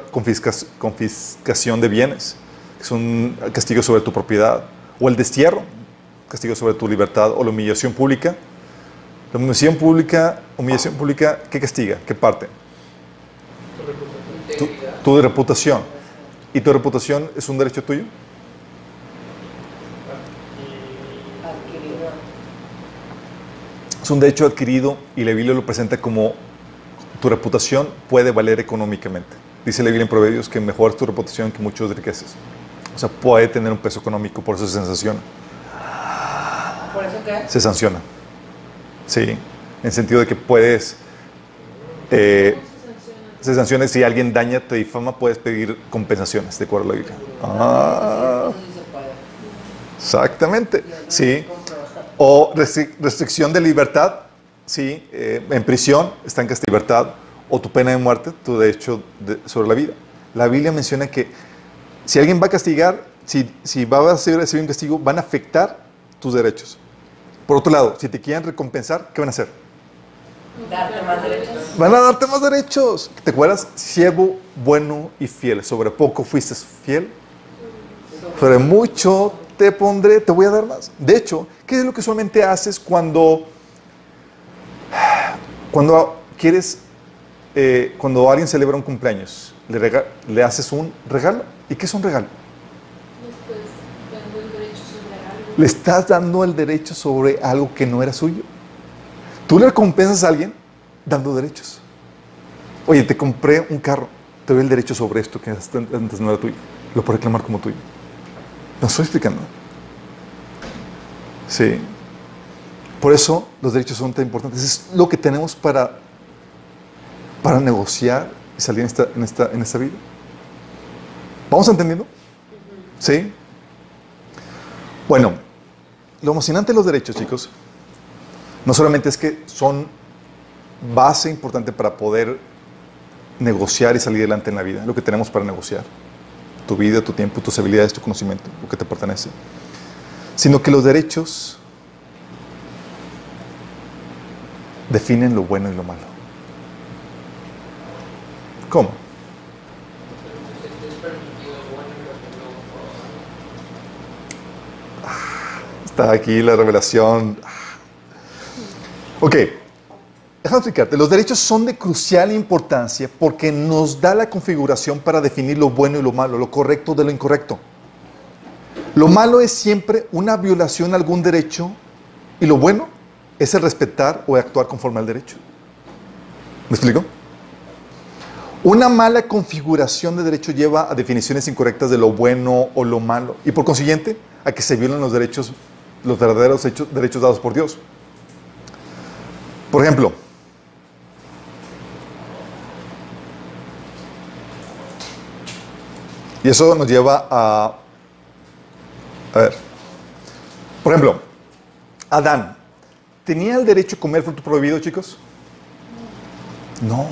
A: confiscación de bienes, es un castigo sobre tu propiedad. O el destierro, castigo sobre tu libertad. O la humillación pública. La humillación pública, humillación pública, ¿qué castiga? ¿Qué parte?
D: Tu
A: reputación. ¿Y tu reputación es un derecho tuyo?
B: Adquirido.
A: Es un derecho adquirido y la Biblia lo presenta como tu reputación puede valer económicamente. Dice la Biblia en Proverbios que mejor es tu reputación que muchos riquezas. O sea, puede tener un peso económico, por eso se sanciona.
B: ¿Por eso qué?
A: Se sanciona. Sí, en el sentido de que puedes, eh,
C: ¿Cómo se sanciona
A: si alguien daña, te difama, puedes pedir compensaciones, de acuerdo a la Biblia. Ah, exactamente. Sí. O restri- restricción de libertad, sí, eh, en prisión está en casta libertad, o tu pena de muerte, tu derecho de- sobre la vida. La Biblia menciona que si alguien va a castigar, si, si va a recibir un castigo, van a afectar tus derechos. Por otro lado, si te quieren recompensar, ¿qué van a hacer?
B: Darte más derechos.
A: Van a darte más derechos. ¿Te acuerdas? Siervo bueno y fiel. Sobre poco fuiste fiel. Sobre mucho te pondré, te voy a dar más. De hecho, ¿qué es lo que usualmente haces cuando, cuando quieres, eh, cuando alguien celebra un cumpleaños? Le, rega- le haces un regalo. ¿Y qué es un regalo?
C: Después dando el derecho sobre algo.
A: Le estás dando el derecho sobre algo que no era suyo. Tú le recompensas a alguien dando derechos. Oye, te compré un carro, te doy el derecho sobre esto que antes no era tuyo. Lo puedo reclamar como tuyo. ¿Me estoy explicando? Sí. Por eso los derechos son tan importantes. Es lo que tenemos para, para negociar y salir en esta, en, esta, en esta vida. ¿Vamos entendiendo? Sí. Bueno, lo emocionante de los derechos, chicos, no solamente es que son base importante para poder negociar y salir adelante en la vida, lo que tenemos para negociar. tu vida, tu tiempo, tus habilidades, tu conocimiento, lo que te pertenece, sino que los derechos definen lo bueno y lo malo. ¿Cómo?
D: No.
A: Está aquí la revelación. Ok, déjame explicarte. Los derechos son de crucial importancia porque nos da la configuración para definir lo bueno y lo malo, lo correcto de lo incorrecto. Lo malo es siempre una violación a algún derecho y lo bueno es el respetar o actuar conforme al derecho. ¿Me explico? Una mala configuración de derecho lleva a definiciones incorrectas de lo bueno o lo malo y por consiguiente a que se violen los derechos, los verdaderos derechos dados por Dios. Por ejemplo, y eso nos lleva a, a ver, por ejemplo, Adán, ¿tenía el derecho a comer fruto prohibido, chicos? No.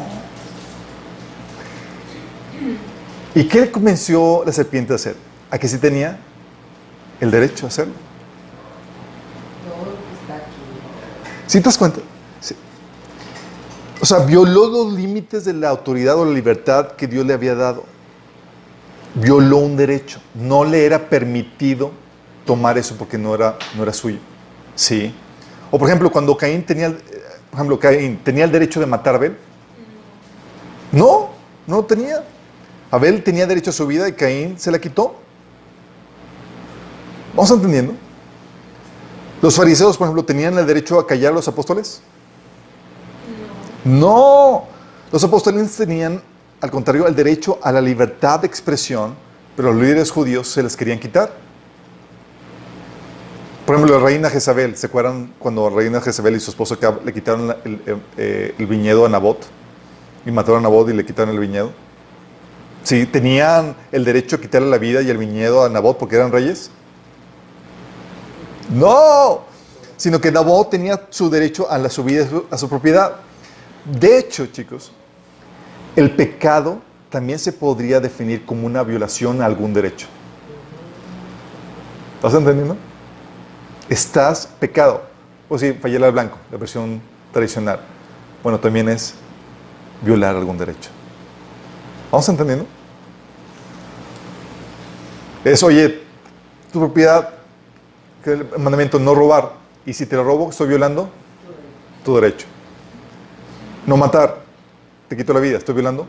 A: ¿Y qué le convenció la serpiente a hacer? ¿A que sí tenía el derecho a hacerlo? ¿Sí te das cuenta? O sea, violó los límites de la autoridad o la libertad que Dios le había dado. Violó un derecho. No le era permitido tomar eso porque no era, no era suyo. Sí. O por ejemplo, cuando Caín tenía, eh, por ejemplo, Caín tenía el derecho de matar a Abel. No, no tenía. Abel tenía derecho a su vida y Caín se la quitó. ¿Vamos entendiendo? Los fariseos, por ejemplo, tenían el derecho a callar a los apóstoles. No, los apóstoles tenían, al contrario, el derecho a la libertad de expresión, pero los líderes judíos se les querían quitar. Por ejemplo, la reina Jezabel, ¿se acuerdan cuando la reina Jezabel y su esposo le quitaron eh, eh, el viñedo a Nabot? Y mataron a Nabot y le quitaron el viñedo. Sí, tenían el derecho a quitarle la vida y el viñedo a Nabot porque eran reyes. No, sino que Nabot tenía su derecho a a su propiedad. De hecho, chicos, el pecado también se podría definir como una violación a algún derecho. ¿Estás entendiendo? Estás pecado. O si fallé al blanco, la versión tradicional. Bueno, también es violar algún derecho. ¿Vamos entendiendo? Es, oye, tu propiedad, el mandamiento no robar. Y si te lo robo, estoy violando tu derecho. No matar, te quito la vida, estoy violando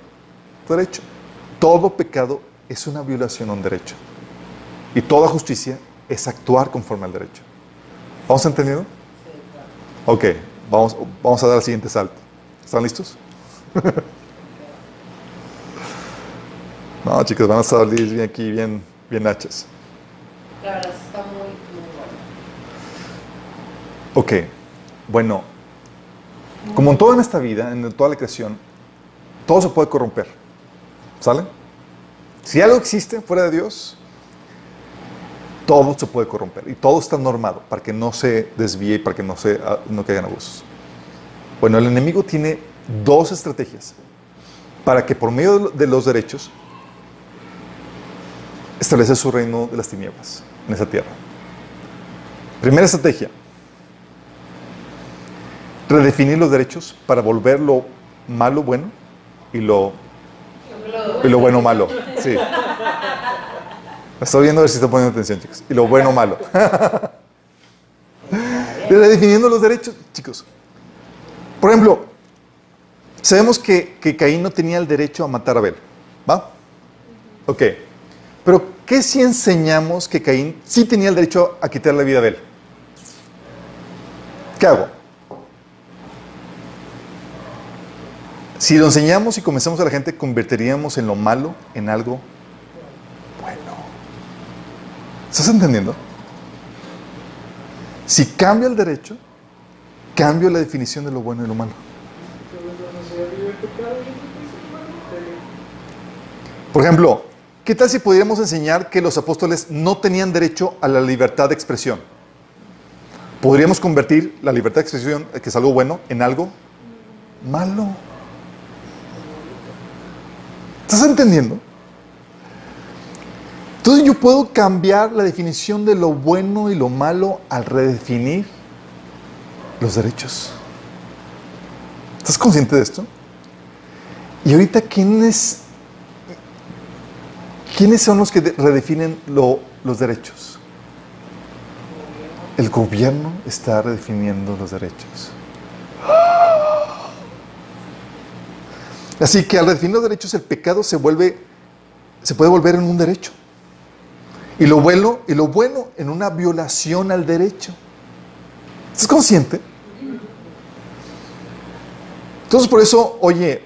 A: tu derecho. Todo pecado es una violación a un derecho. Y toda justicia es actuar conforme al derecho. ¿Vamos entendiendo? Ok, vamos, vamos a dar el siguiente salto. ¿Están listos? no, chicos, van a salir bien aquí, bien, bien hachas.
B: La verdad está muy, muy bueno.
A: Ok, bueno, como en todo en esta vida, en toda la creación, todo se puede corromper. ¿Sale? Si algo existe fuera de Dios, todo se puede corromper y todo está normado para que no se desvíe y para que no, se, ah, no caigan abusos. Bueno, el enemigo tiene dos estrategias para que por medio de los derechos establece su reino de las tinieblas en esa tierra. Primera estrategia, redefinir los derechos para volver lo malo bueno y lo, y lo bueno malo. Sí. Estoy viendo a ver si están poniendo atención, chicos. Y lo bueno malo. Redefiniendo los derechos, chicos. Por ejemplo, sabemos que, que Caín no tenía el derecho a matar a Abel. ¿Va? Ok. Pero, ¿qué si enseñamos que Caín sí tenía el derecho a quitar la vida a Abel? ¿Qué hago? Si lo enseñamos y comenzamos a la gente, convertiríamos en lo malo en algo bueno. ¿Estás entendiendo? Si cambia el derecho, cambio la definición de lo bueno y lo malo. Por ejemplo, ¿qué tal si pudiéramos enseñar que los apóstoles no tenían derecho a la libertad de expresión? Podríamos convertir la libertad de expresión, que es algo bueno, en algo malo. ¿Estás entendiendo? Entonces yo puedo cambiar la definición de lo bueno y lo malo al redefinir los derechos. ¿Estás consciente de esto? Y ahorita, ¿quiénes, ¿quiénes son los que de- redefinen lo- los derechos? El gobierno está redefiniendo los derechos. Así que al redefinir los derechos, el pecado se vuelve, se puede volver en un derecho. Y lo bueno, y lo bueno en una violación al derecho. ¿Estás consciente? Entonces, por eso, oye,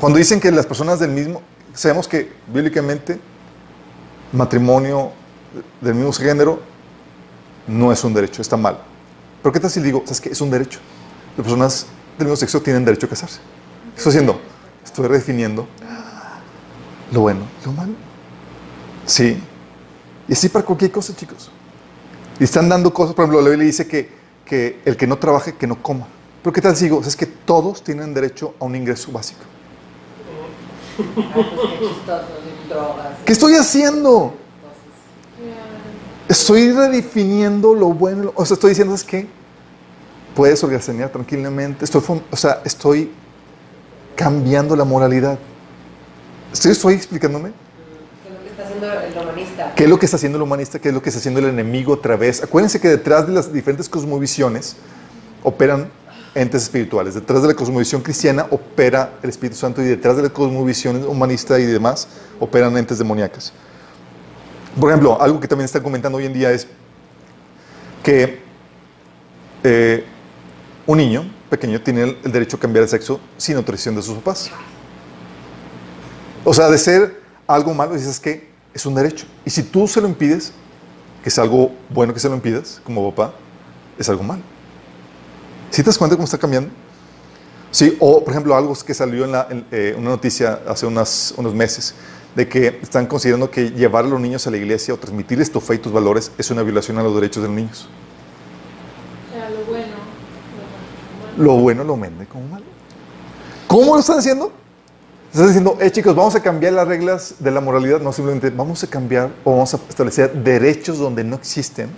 A: cuando dicen que las personas del mismo, sabemos que bíblicamente matrimonio del mismo género no es un derecho, está mal. Pero ¿qué tal si digo, sabes qué? Es un derecho. Las personas del mismo sexo tienen derecho a casarse. ¿Qué estoy haciendo? Estoy redefiniendo lo bueno lo malo. Sí. Y así para cualquier cosa, chicos. Y están dando cosas, por ejemplo, la Biblia dice que, que el que no trabaje, que no coma. Pero ¿qué tal si digo? Es que todos tienen derecho a un ingreso básico.
B: Qué chistoso, y drogas.
A: ¿Qué estoy haciendo? Estoy redefiniendo lo bueno. O sea, estoy diciendo, es que puedes organizar tranquilamente. Estoy, o sea, estoy cambiando la moralidad. ¿Estoy, estoy explicándome?
B: ¿Qué es lo que está haciendo el romanista?
A: ¿Qué es lo que está haciendo el humanista? ¿Qué es lo que está haciendo el enemigo otra vez? Acuérdense que detrás de las diferentes cosmovisiones operan entes espirituales. Detrás de la cosmovisión cristiana opera el Espíritu Santo y detrás de la cosmovisión humanista y demás operan entes demoníacas. Por ejemplo, algo que también están comentando hoy en día es que eh, un niño pequeño tiene el, derecho a cambiar de sexo sin autorización de sus papás. O sea, de ser algo malo, dices que es un derecho. Y si tú se lo impides, que es algo bueno que se lo impidas, como papá, es algo malo. ¿Sí te das cuenta cómo está cambiando? Sí, o por ejemplo, algo que salió en, eh, una noticia hace unas, unos meses, de que están considerando que llevar a los niños a la iglesia o transmitirles tu fe y tus valores es una violación a los derechos de los niños.
C: O sea, lo bueno, lo
A: bueno lo vende como malo. ¿Cómo lo están haciendo? Están diciendo, eh chicos, vamos a cambiar las reglas de la moralidad. No, simplemente vamos a cambiar o vamos a establecer derechos donde no existen.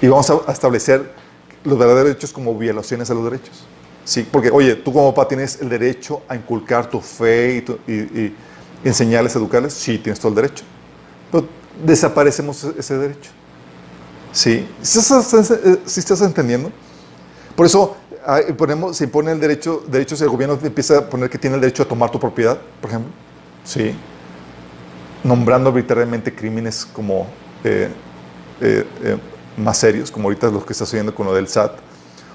A: Y vamos a establecer los verdaderos derechos como violaciones a los derechos. Sí, porque, oye, tú como papá tienes el derecho a inculcar tu fe y, tu- y- y enseñarles, educarles. Sí, tienes todo el derecho. Pero desaparecemos ese derecho. Sí, ¿sí estás, eh, sí estás entendiendo? Por eso ah, se impone el derecho, el gobierno empieza a poner que tiene el derecho a tomar tu propiedad, por ejemplo. Sí. Nombrando arbitrariamente crímenes como eh, eh, eh, más serios, como ahorita los que está sucediendo con lo del SAT.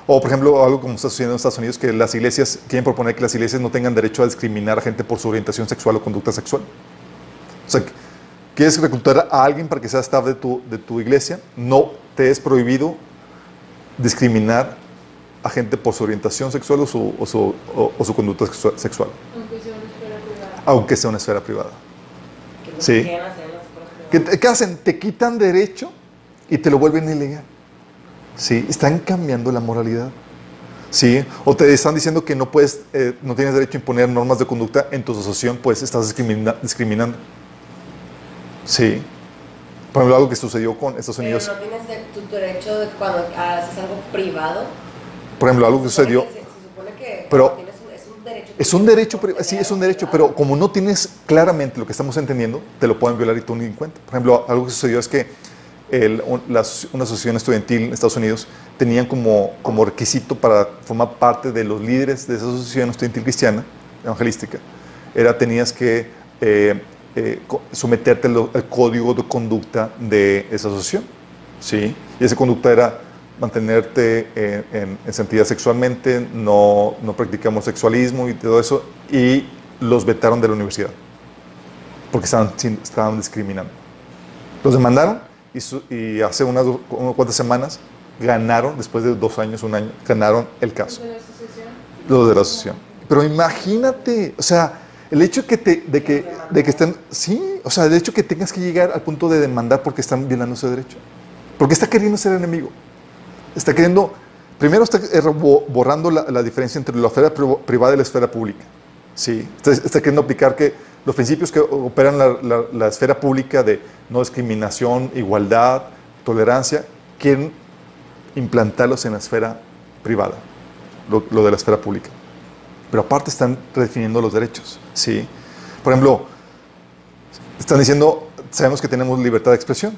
A: O, por ejemplo, algo como está sucediendo en Estados Unidos, que las iglesias quieren proponer que las iglesias no tengan derecho a discriminar a gente por su orientación sexual o conducta sexual. O sea, quieres reclutar a alguien para que sea staff de tu iglesia, no te es prohibido discriminar a gente por su orientación sexual o su, o su, o- o su conducta sexua- sexual,
C: aunque sea una esfera privada.
A: aunque sea una esfera privada.
B: Que
A: Sí. ¿Qué, hacen? Te quitan derecho y te lo vuelven ilegal. Sí, están cambiando la moralidad. Sí, o te están diciendo que no puedes, eh, no tienes derecho a imponer normas de conducta en tu asociación, pues estás discrimina- discriminando. Sí. Por ejemplo, algo que sucedió con Estados
B: Pero
A: Unidos.
B: no tienes de- tu derecho de cuando haces algo privado.
A: Por ejemplo, algo que sucedió. Pero-
B: es un derecho.
A: Sí, es un derecho, pero como no tienes claramente lo que estamos entendiendo, te lo pueden violar y tú ni en cuenta. Por ejemplo, algo que sucedió es que el- la una asociación estudiantil en Estados Unidos tenían como, como requisito para formar parte de los líderes de esa asociación estudiantil cristiana, evangelística, era tenías que eh, eh, someterte al, al código de conducta de esa asociación. ¿sí? Y esa conducta era mantenerte eh, en, en santidad sexualmente, no, no practicar homosexualismo y todo eso, y los vetaron de la universidad, porque estaban, estaban discriminando. Los demandaron y, su- y hace unas, unas cuantas semanas ganaron, después de dos años, un año, ganaron el caso,
C: ¿De la asociación?
A: los de la asociación. Pero imagínate, o sea, el hecho que te, de que, de que estén, sí, o sea, el hecho que tengas que llegar al punto de demandar porque están violando ese derecho, porque está queriendo ser enemigo, está queriendo, primero está eh, bo- borrando la, diferencia entre la esfera pri- privada y la esfera pública, sí, está, queriendo aplicar que los principios que operan la, la- la esfera pública de no discriminación, igualdad, tolerancia, quieren implantarlos en la esfera privada, lo, lo de la esfera pública. Pero aparte están redefiniendo los derechos, ¿sí? Por ejemplo, están diciendo, sabemos que tenemos libertad de expresión,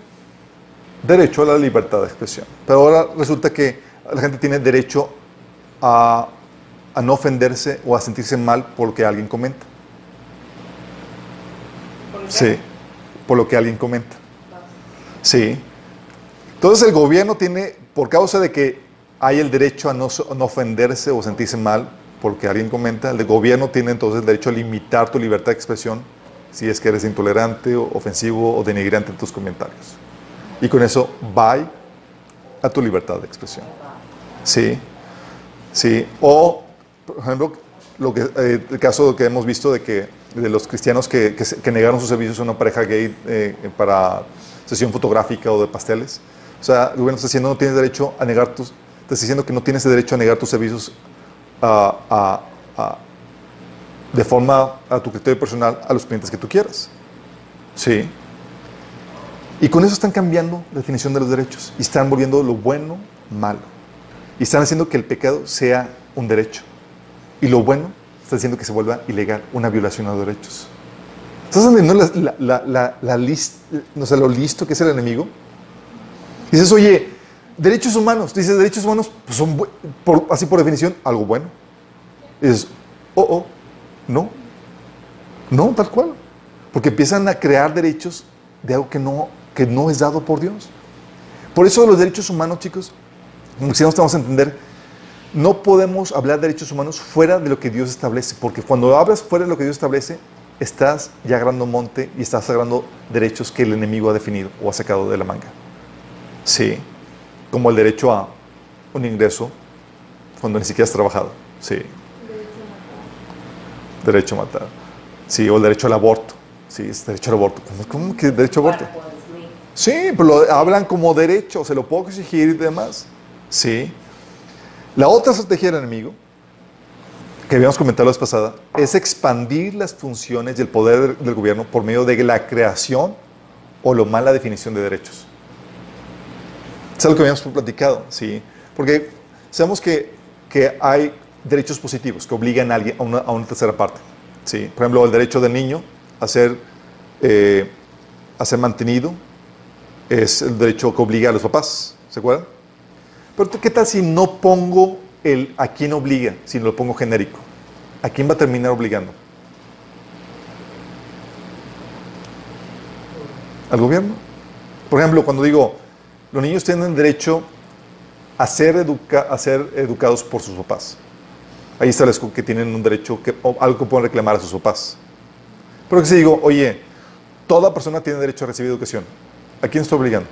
A: derecho a la libertad de expresión, pero ahora resulta que la gente tiene derecho a, a no ofenderse o a sentirse mal por lo que alguien comenta. Sí, por lo que alguien comenta. Sí. Entonces el gobierno tiene, por causa de que hay el derecho a no, a no ofenderse o sentirse mal porque alguien comenta, el gobierno tiene entonces el derecho a limitar tu libertad de expresión si es que eres intolerante, o ofensivo o denigrante en tus comentarios. Y con eso, bye a tu libertad de expresión. Sí, sí. O, por ejemplo, lo que, eh, el caso que hemos visto de que de los cristianos que, que que negaron sus servicios a una pareja gay eh, para sesión fotográfica o de pasteles. O sea, el gobierno está diciendo no tienes derecho a negar tus, está diciendo que no tienes derecho a negar tus servicios a- a- a- de forma a tu criterio personal a los clientes que tú quieras. Sí. Y con eso están cambiando la definición de los derechos y están volviendo lo bueno malo. Y están haciendo que el pecado sea un derecho. Y lo bueno está haciendo que se vuelva ilegal, una violación a los derechos. ¿Estás entendiendo la, la, la, la- la lis- no sé, lo listo que es el enemigo? Dices, oye, derechos humanos. Dices, derechos humanos pues, son, por- así por definición, algo bueno. Dices, oh, oh, no. No, tal cual. Porque empiezan a crear derechos de algo que no, que no es dado por Dios. Por eso los derechos humanos, chicos, si nos vamos a entender, no podemos hablar de derechos humanos fuera de lo que Dios establece, porque cuando hablas fuera de lo que Dios establece, estás ya agarrando monte y estás agarrando derechos que el enemigo ha definido o ha sacado de la manga. Sí, como el derecho a un ingreso cuando ni siquiera has trabajado. Sí, derecho a matar. Sí, o el derecho al aborto. Sí, es derecho al aborto. ¿Cómo, cómo que derecho al aborto? Sí, pero hablan como derecho, se lo puedo exigir y demás. Sí. La otra estrategia del enemigo, que habíamos comentado la vez pasada, es expandir las funciones y el poder del gobierno por medio de la creación o lo mala definición de derechos. Es algo que habíamos platicado, sí. Porque sabemos que, que hay derechos positivos que obligan a, alguien, a, una, a una tercera parte. Sí. Por ejemplo, el derecho del niño a ser, eh, a ser mantenido es el derecho que obliga a los papás. ¿Se acuerdan? Pero ¿qué tal si no pongo el a quién obliga, si lo pongo genérico? ¿A quién va a terminar obligando? ¿Al gobierno? Por ejemplo, cuando digo, los niños tienen derecho a ser, educa- a ser educados por sus papás. Ahí establezco que tienen un derecho, que, algo que pueden reclamar a sus papás. Pero que si digo, oye, toda persona tiene derecho a recibir educación, ¿a quién estoy obligando?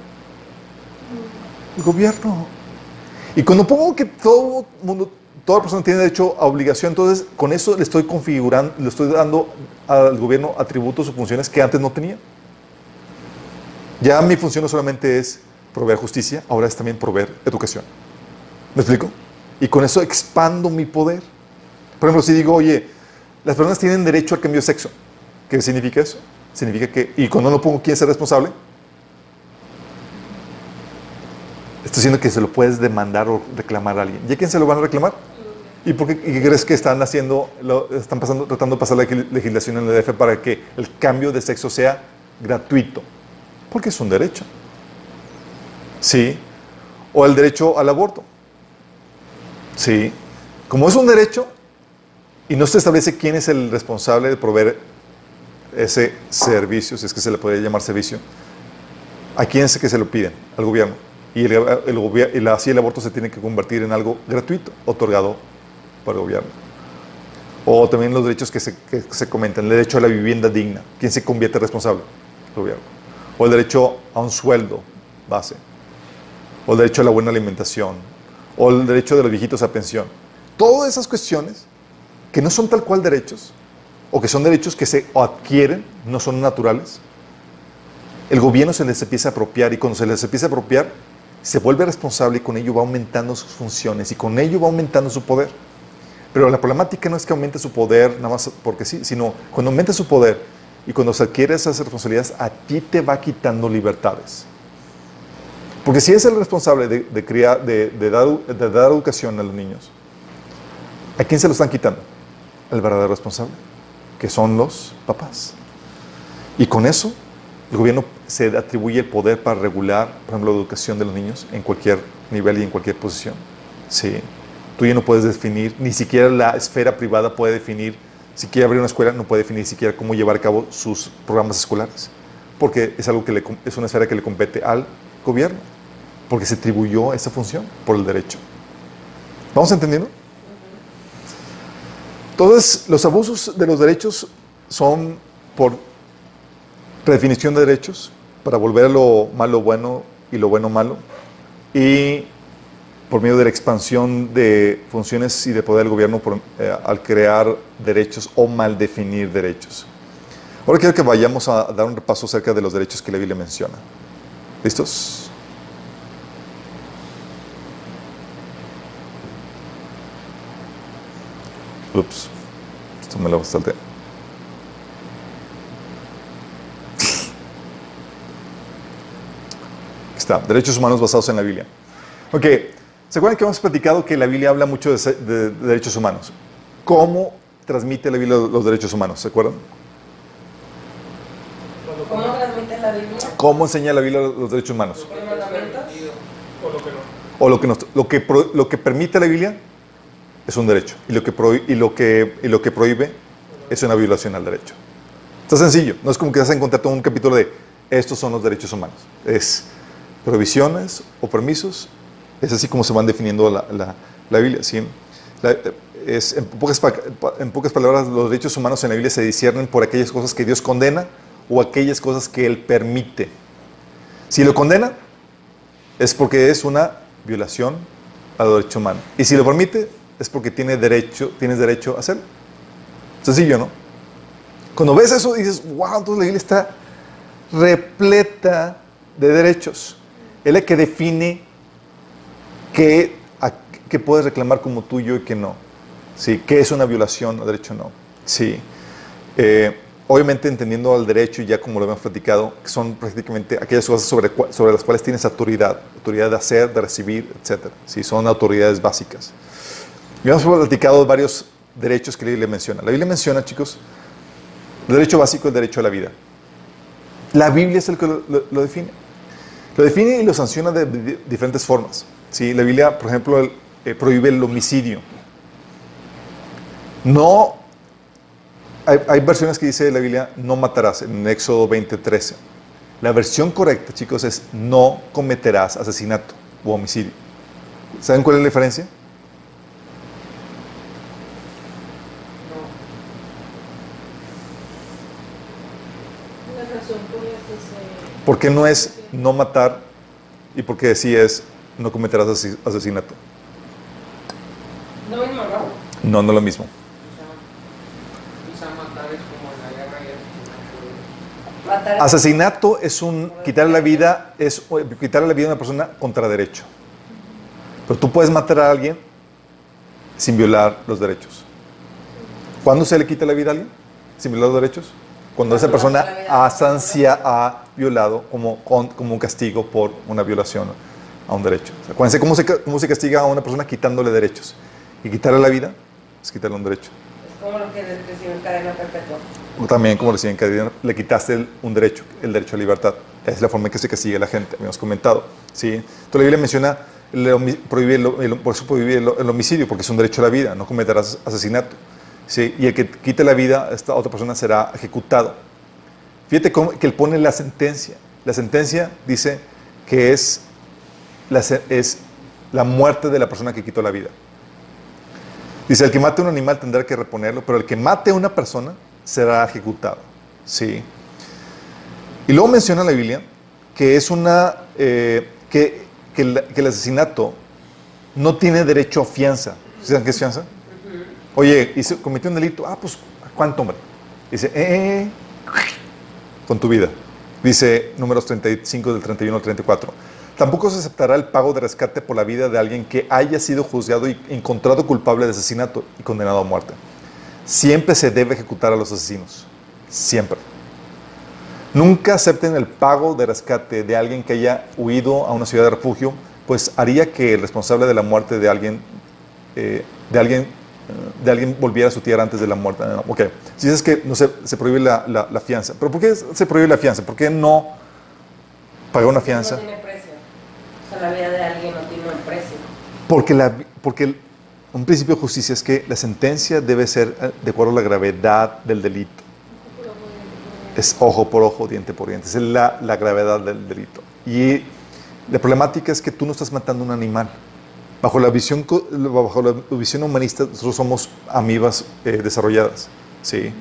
A: El gobierno. Y cuando pongo que todo mundo, toda persona tiene derecho a obligación, entonces con eso le estoy configurando, le estoy dando al gobierno atributos o funciones que antes no tenía. Ya mi función no solamente es proveer justicia, ahora es también proveer educación. ¿Me explico? Y con eso expando mi poder. Por ejemplo, si digo, oye, las personas tienen derecho al cambio de sexo, ¿qué significa eso? Significa que, y cuando no pongo quién es el responsable, estoy diciendo que se lo puedes demandar o reclamar a alguien. ¿Y a quién se lo van a reclamar? ¿Y por qué, crees que están haciendo, están pasando, tratando de pasar la legis- legislación en el DF para que el cambio de sexo sea gratuito? Porque es un derecho. Sí. O el derecho al aborto. Sí. Como es un derecho y no se establece quién es el responsable de proveer ese servicio, si es que se le puede llamar servicio, ¿a quién es que se lo piden? Al gobierno. Y, el, el así el aborto se tiene que convertir en algo gratuito, otorgado por el gobierno. O también los derechos que se, que se comentan, el derecho a la vivienda digna. ¿Quién se convierte responsable? El gobierno. O el derecho a un sueldo base. O el derecho a la buena alimentación. O el derecho de los viejitos a pensión. Todas esas cuestiones que no son tal cual derechos, o que son derechos que se adquieren, no son naturales, el gobierno se les empieza a apropiar y cuando se les empieza a apropiar, se vuelve responsable y con ello va aumentando sus funciones y con ello va aumentando su poder. Pero la problemática no es que aumente su poder nada más porque sí, sino cuando aumenta su poder Y cuando se adquiere esas responsabilidades, a ti te va quitando libertades. Porque si es el responsable de, criar, de, dar, de dar educación a los niños, ¿a quién se lo están quitando? El verdadero responsable, que son los papás. Y con eso, el gobierno se atribuye el poder para regular, por ejemplo, la educación de los niños en cualquier nivel y en cualquier posición. Sí. Tú ya no puedes definir, ni siquiera la esfera privada puede definir, si quiere abrir una escuela, no puede definir siquiera cómo llevar a cabo sus programas escolares. Porque es, algo que le, es una esfera que le compete al gobierno. Porque se atribuyó esa función por el derecho. ¿Vamos entendiendo? Entonces, los abusos de los derechos son por redefinición de derechos, para volver a lo malo bueno y lo bueno malo, y por medio de la expansión de funciones y de poder del gobierno eh, al crear derechos o mal definir derechos. Ahora quiero que vayamos a dar un repaso acerca de los derechos que la Biblia menciona. ¿Listos? Ups, esto me lo salté. Está, derechos humanos basados en la Biblia. Ok, ¿se acuerdan que hemos platicado que la Biblia habla mucho de, de- de derechos humanos? ¿Cómo transmite la Biblia los derechos humanos? ¿Se acuerdan?
B: ¿Cómo transmite la Biblia?
A: ¿Cómo enseña la Biblia los derechos humanos?
D: O lo que no.
A: O lo que, nos- lo que, pro- lo que permite la Biblia es un derecho. Y lo, que prohí- y, lo que, y lo que prohíbe es una violación al derecho. Está sencillo. No es como que vas a encontrar todo un capítulo de estos son los derechos humanos. Es prohibiciones o permisos. Es así como se van definiendo la, la- la Biblia. ¿sí? La- es, en, pocas, en pocas palabras, los derechos humanos en la Biblia se disciernen por aquellas cosas que Dios condena o aquellas cosas que Él permite. Si lo condena, es porque es una violación al derecho humano. Y si lo permite, es porque tiene derecho, tienes derecho a hacerlo. Sencillo, ¿no? Cuando ves eso, dices, wow, entonces la Biblia está repleta de derechos. Es la que define qué, puedes reclamar como tuyo y qué no. ¿Sí? ¿Qué es una violación o derecho o no? Sí. Eh, obviamente entendiendo al derecho, y ya como lo hemos platicado, que son prácticamente aquellas cosas sobre, las cuales tienes autoridad, autoridad de hacer, de recibir, etc. Sí, son autoridades básicas. Y hemos platicado varios derechos que la Biblia menciona. La Biblia menciona, chicos, el derecho básico, el derecho a la vida. La Biblia es el que lo define. Lo define y lo sanciona de, diferentes formas. ¿sí? La Biblia, por ejemplo, eh, prohíbe el homicidio. No, hay, hay versiones que dice la Biblia, no matarás, en Éxodo 20:13. La versión correcta, chicos, es no cometerás asesinato o homicidio. ¿Saben cuál es la diferencia?
C: La razón por la que se...
A: ¿Por qué no es no matar y por qué sí es no cometerás ase- asesinato?
B: ¿No mismo, no?
A: No, no lo mismo.
D: Quizá, quizá matar es como en la guerra y asesinato.
B: Matar
A: Asesinato es un quitar la vida, es quitarle la vida a una persona contra derecho. Pero tú puedes matar a alguien sin violar los derechos. ¿Cuándo se le quita la vida a alguien? Sin violar los derechos. Cuando esa persona a sancia ha violado como, como un castigo por una violación a un derecho. O sea, acuérdense cómo se, cómo se castiga a una persona quitándole derechos. Y quitarle la vida es quitarle un derecho.
B: Es como lo que reciben cadena perpetua.
A: O también, como decían, que le quitaste el- un derecho, el derecho a libertad. Es la forma en que se castiga a la gente, habíamos comentado. ¿sí? Entonces la Biblia menciona, el el- por eso prohíbe el, el homicidio, porque es un derecho a la vida, no cometerás asesinato. ¿Sí? Y el que quite la vida, esta otra persona será ejecutado. Fíjate cómo, que él pone la sentencia. La sentencia dice que es la, es la muerte de la persona que quitó la vida. Dice, el que mate a un animal tendrá que reponerlo, pero el que mate a una persona será ejecutado. Sí. Y luego menciona la Biblia que es una, eh, que, que el asesinato no tiene derecho a fianza. ¿Saben qué es fianza? Oye, hizo, cometió un delito. Ah, pues, ¿cuánto, hombre? Dice, eh, con tu vida. Dice números 35 del 31 al 34. Tampoco se aceptará el pago de rescate por la vida de alguien que haya sido juzgado y encontrado culpable de asesinato y condenado a muerte. Siempre se debe ejecutar a los asesinos. Siempre. Nunca acepten el pago de rescate de alguien que haya huido a una ciudad de refugio, pues haría que el responsable de la muerte de alguien, eh, de alguien, eh, de alguien volviera a su tierra antes de la muerte. No, ok, si dices que no se, se prohíbe la, la- la fianza, pero ¿por qué se prohíbe la fianza? ¿Por qué no pagar una fianza?
B: No tiene precio. O sea, la vida de alguien no tiene un precio.
A: Porque, la, porque un principio de justicia es que la sentencia debe ser eh, de acuerdo a la gravedad del delito. Es ojo por ojo, diente por diente. Es la, la gravedad del delito. Y la problemática es que tú no estás matando un animal. Bajo la visión, bajo la visión humanista, nosotros somos amibas eh, desarrolladas. ¿sí?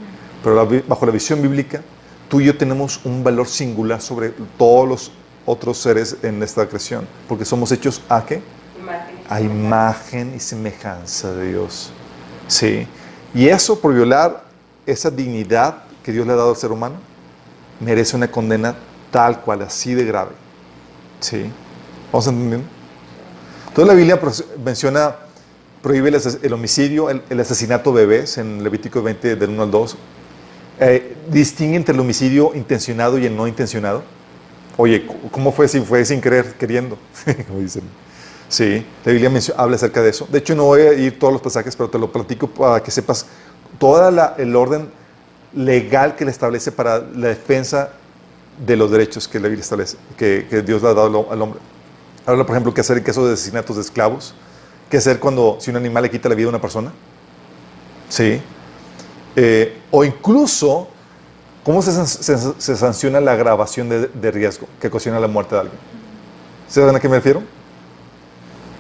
A: Pero la bajo la visión bíblica, tú y yo tenemos un valor singular sobre todos los otros seres en esta creación. Porque somos hechos a qué?
B: Imagen.
A: a imagen y semejanza de Dios. Sí. Y eso por violar esa dignidad que Dios le ha dado al ser humano, merece una condena tal cual, así de grave. Sí. ¿Vamos entendiendo? Entonces la Biblia menciona, prohíbe el, homicidio, el, el asesinato de bebés en Levítico 20 del 1 al 2. Eh, distingue entre el homicidio intencionado y el no intencionado. Oye, ¿cómo fue si fue sin querer, queriendo? Sí, la Biblia habla acerca de eso. De hecho, no voy a ir todos los pasajes, pero te lo platico para que sepas todo el orden legal que le establece para la defensa de los derechos que la Biblia establece, que, Dios le ha dado al hombre. Habla, por ejemplo, qué hacer en caso de asesinatos de esclavos, qué hacer cuando si un animal le quita la vida a una persona. Sí. Eh, o incluso, ¿cómo se, se- se sanciona la agravación de, de riesgo que ocasiona la muerte de alguien? ¿Saben a qué me refiero?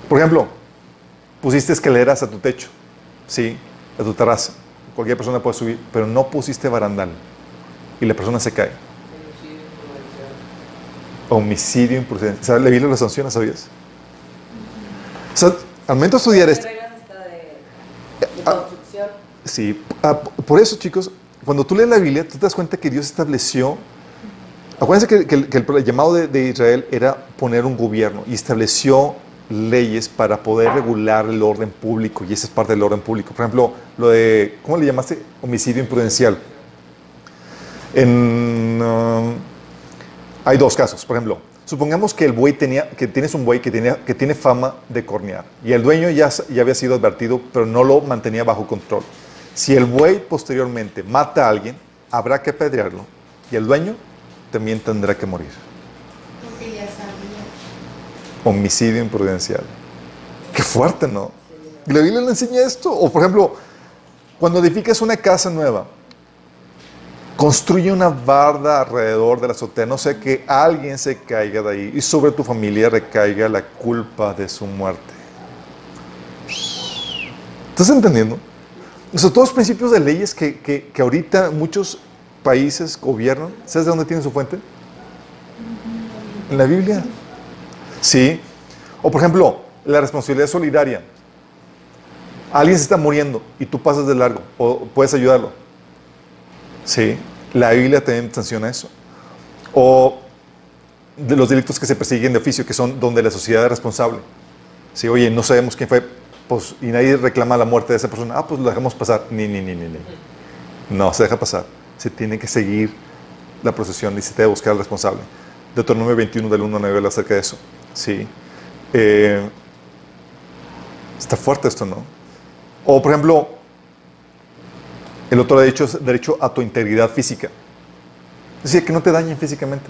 A: Por ejemplo, pusiste escaleras a tu techo, sí, a tu terraza. Cualquier persona puede subir, pero no pusiste barandal y la persona se cae.
D: Homicidio
A: imprudente. ¿Sabes? La Biblia lo sanciona, ¿sabías? O sea, al momento de estudiar esto, Ah.
B: construcción.
A: Sí, ah, por eso, chicos, cuando tú lees la Biblia, tú te das cuenta que Dios estableció. Acuérdense que, que el, que el llamado de, de Israel era poner un gobierno y estableció leyes para poder regular el orden público, y esa es parte del orden público. Por ejemplo, lo de, ¿cómo le llamaste? Homicidio imprudencial. En, um, hay dos casos, por ejemplo, supongamos que el buey tenía, que tienes un buey que, tenía, que tiene fama de cornear y el dueño ya, ya había sido advertido, pero no lo mantenía bajo control. Si el buey posteriormente mata a alguien, habrá que apedrearlo y el dueño también tendrá que morir.
C: Porque ya sabía.
A: Homicidio imprudencial. Qué fuerte, ¿no? Y la Biblia le enseña esto. O por ejemplo, cuando edificas una casa nueva, construye una barda alrededor de la azotea, no sea que alguien se caiga de ahí y sobre tu familia recaiga la culpa de su muerte. ¿Estás entendiendo? O sea, todos los principios de leyes que, que, que ahorita muchos países gobiernan, ¿sabes de dónde tienen su fuente? En la Biblia. Sí. O por ejemplo, la responsabilidad solidaria. Alguien se está muriendo y tú pasas de largo o puedes ayudarlo. Sí. La Biblia también sanciona eso. O de los delitos que se persiguen de oficio, que son donde la sociedad es responsable. Sí, oye, no sabemos quién fue, pues, y nadie reclama la muerte de esa persona. Ah, pues lo dejamos pasar. Ni, ni, ni, ni, ni. No, se deja pasar. Se tiene que seguir la procesión y se debe buscar al responsable. Deuteronomio 21 del 1 al 9 habla acerca de eso. Sí. Eh, está fuerte esto, ¿no? O, por ejemplo, el otro derecho es derecho a tu integridad física. Es decir, que no te dañen físicamente.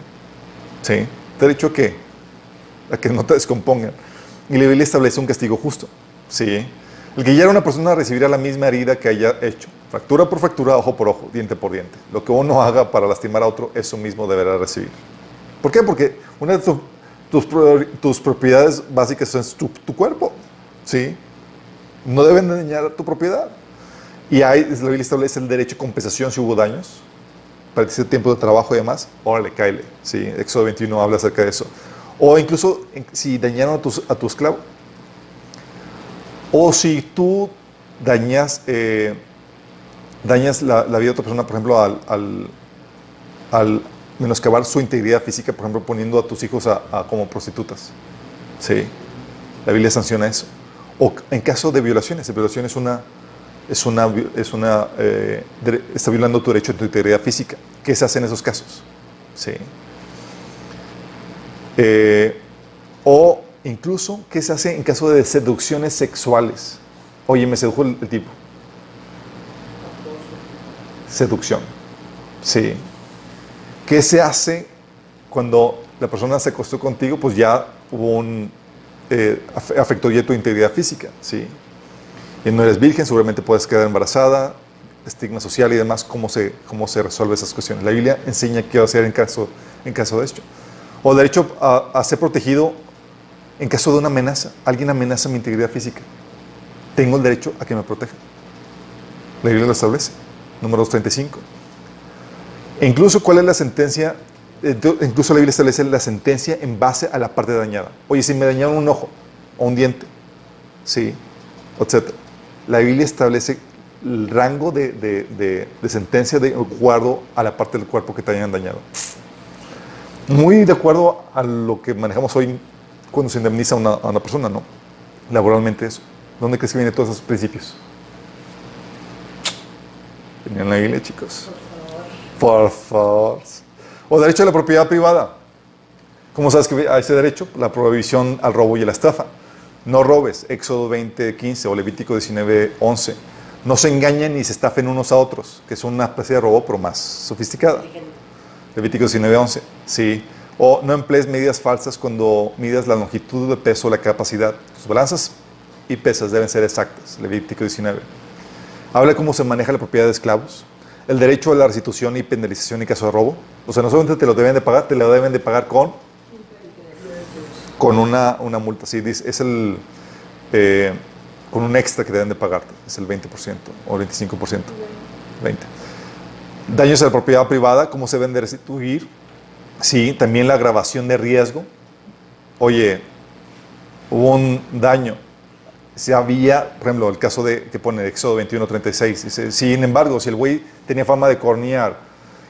A: ¿Sí? Derecho a qué? A que no te descompongan. Y la Biblia establece un castigo justo. ¿Sí? El que hiera a una persona recibirá la misma herida que haya hecho. Fractura por fractura, ojo por ojo, diente por diente. Lo que uno haga para lastimar a otro, eso mismo deberá recibir. ¿Por qué? Porque una de tus propiedades básicas es tu, tu cuerpo. ¿Sí? No deben dañar tu propiedad. Y hay, la Biblia establece el derecho a compensación si hubo daños, para ese tiempo de trabajo y demás, órale, cáele. Sí, Éxodo 21 habla acerca de eso. O incluso si dañaron a tu, a tu esclavo. O si tú dañas, eh, dañas la, la vida de otra persona, por ejemplo, al, al, al menoscabar su integridad física, por ejemplo, poniendo a tus hijos a, a como prostitutas. Sí, la Biblia sanciona eso. O en caso de violaciones, la violación es una, es una, es una, eh, está violando tu derecho a tu integridad física. ¿Qué se hace en esos casos? Sí. Eh, o incluso, ¿qué se hace en caso de seducciones sexuales? Oye, me sedujo el, el tipo. Seducción. Sí. ¿Qué se hace cuando la persona se acostó contigo? Pues ya hubo un... eh, af- afectó ya tu integridad física, ¿sí? Y no eres virgen, seguramente puedes quedar embarazada, estigma social y demás, ¿cómo se, cómo se resuelve esas cuestiones? La Biblia enseña qué hacer en caso, en caso de esto. O derecho a, ser protegido en caso de una amenaza. Alguien amenaza mi integridad física. Tengo el derecho a que me proteja. La Biblia lo establece. Número 235. E incluso, ¿cuál es la sentencia? Incluso la Biblia establece la sentencia en base a la parte dañada. Oye, si me dañaron un ojo o un diente, sí, etc. La Biblia establece el rango de, de- de- sentencia de acuerdo a la parte del cuerpo que te hayan dañado. Muy de acuerdo a lo que manejamos hoy cuando se indemniza a una, a una persona, ¿no? Laboralmente eso. ¿Dónde crees que vienen todos esos principios? En la Biblia, chicos. Por favor. O derecho a la propiedad privada. ¿Cómo sabes que a ese derecho? La prohibición al robo y a la estafa. No robes, Éxodo 20, 15 o Levítico 19, 11. No se engañen ni se estafen unos a otros, que es una especie de robo, pero más sofisticada. Levítico 19, 11. Sí. O no emplees medidas falsas cuando midas la longitud de peso o la capacidad. Tus balanzas y pesas deben ser exactas. Levítico 19. Habla cómo se maneja la propiedad de esclavos. El derecho a la restitución y penalización en caso de robo. O sea, no solamente te lo deben de pagar, te lo deben de pagar con, con una, una multa. Sí, es el, eh, con un extra que deben de pagarte. Es el 20% o el 25%. 20. Daños a la propiedad privada, cómo se deben de restituir. Sí, también la agravación de riesgo. Oye, hubo un daño. Si había, por ejemplo, el caso de que pone Éxodo 21, 36, dice, sin embargo, si el güey tenía fama de cornear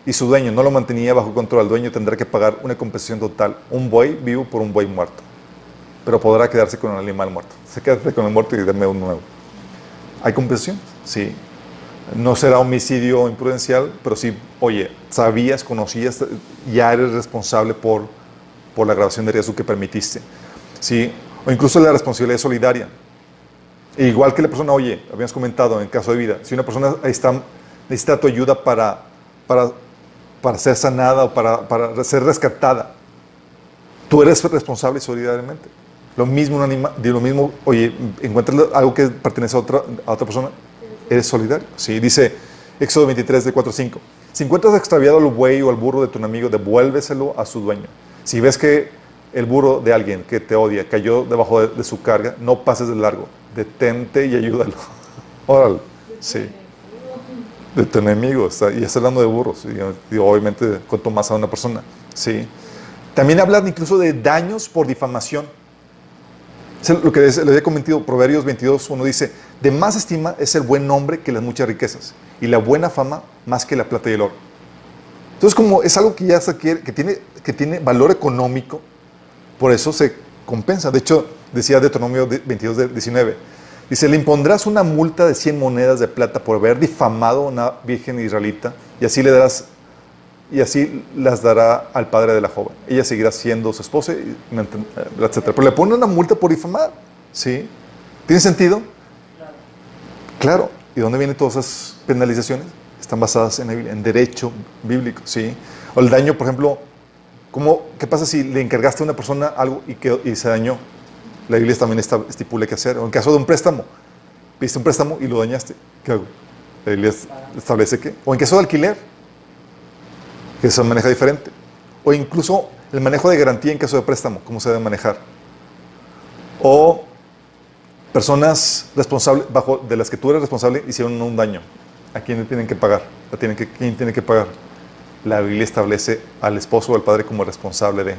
A: y su dueño no lo mantenía bajo control, el dueño tendrá que pagar una compensación total, un buey vivo por un buey muerto. Pero podrá quedarse con el animal muerto. Se queda con el muerto y dame uno nuevo. ¿Hay compensación? Sí. No será homicidio imprudencial, pero sí, oye, sabías, conocías, ya eres responsable por, por la grabación de riesgo que permitiste. ¿Sí? O incluso la responsabilidad solidaria. E igual que la persona, oye, habíamos comentado en caso de vida, si una persona está, necesita tu ayuda para, para, para ser sanada o para, para ser rescatada, tú eres responsable solidariamente. Lo mismo, un anima, de lo mismo, oye, encuentras algo que pertenece a otra, a otra persona, eres solidario. Sí, dice Éxodo 23, de 4 a 5. Si encuentras extraviado al buey o al burro de tu amigo, devuélveselo a su dueño. Si ves que el burro de alguien que te odia cayó debajo de, de su carga, no pases de largo. Detente y ayúdalo. Órale. Sí. De tu enemigo. Está, y está hablando de burros. Y, y obviamente, cuanto más a una persona. Sí. También hablan incluso de daños por difamación. Es lo que les, les había comentado, Proverbios 22, uno dice, de más estima es el buen nombre que las muchas riquezas, y la buena fama más que la plata y el oro. Entonces, como es algo que ya se adquiere, que tiene, que tiene valor económico, por eso se compensa. De hecho, decía Deuteronomio 22, de- 19, dice, le impondrás una multa de 100 monedas de plata por haber difamado a una virgen israelita, y así le darás y así las dará al padre de la joven. Ella seguirá siendo su esposa, y, etc. Pero le pone una multa por difamar. ¿Sí? ¿Tiene sentido? Claro. ¿Y dónde vienen todas esas penalizaciones? Están basadas en, derecho bíblico. ¿sí? O el daño, por ejemplo, ¿cómo, ¿qué pasa si le encargaste a una persona algo y, y se dañó? La Biblia también esta- estipula qué hacer. O en caso de un préstamo, pidiste un préstamo y lo dañaste. ¿Qué hago? La Biblia establece qué. O en caso de alquiler, que se maneja diferente. O incluso el manejo de garantía en caso de préstamo, cómo se debe manejar. O personas responsables, bajo de las que tú eres responsable, hicieron un daño. ¿A quién le tienen que pagar? ¿A tienen que, ¿Quién tiene que pagar? La Biblia establece al esposo o al padre como responsable de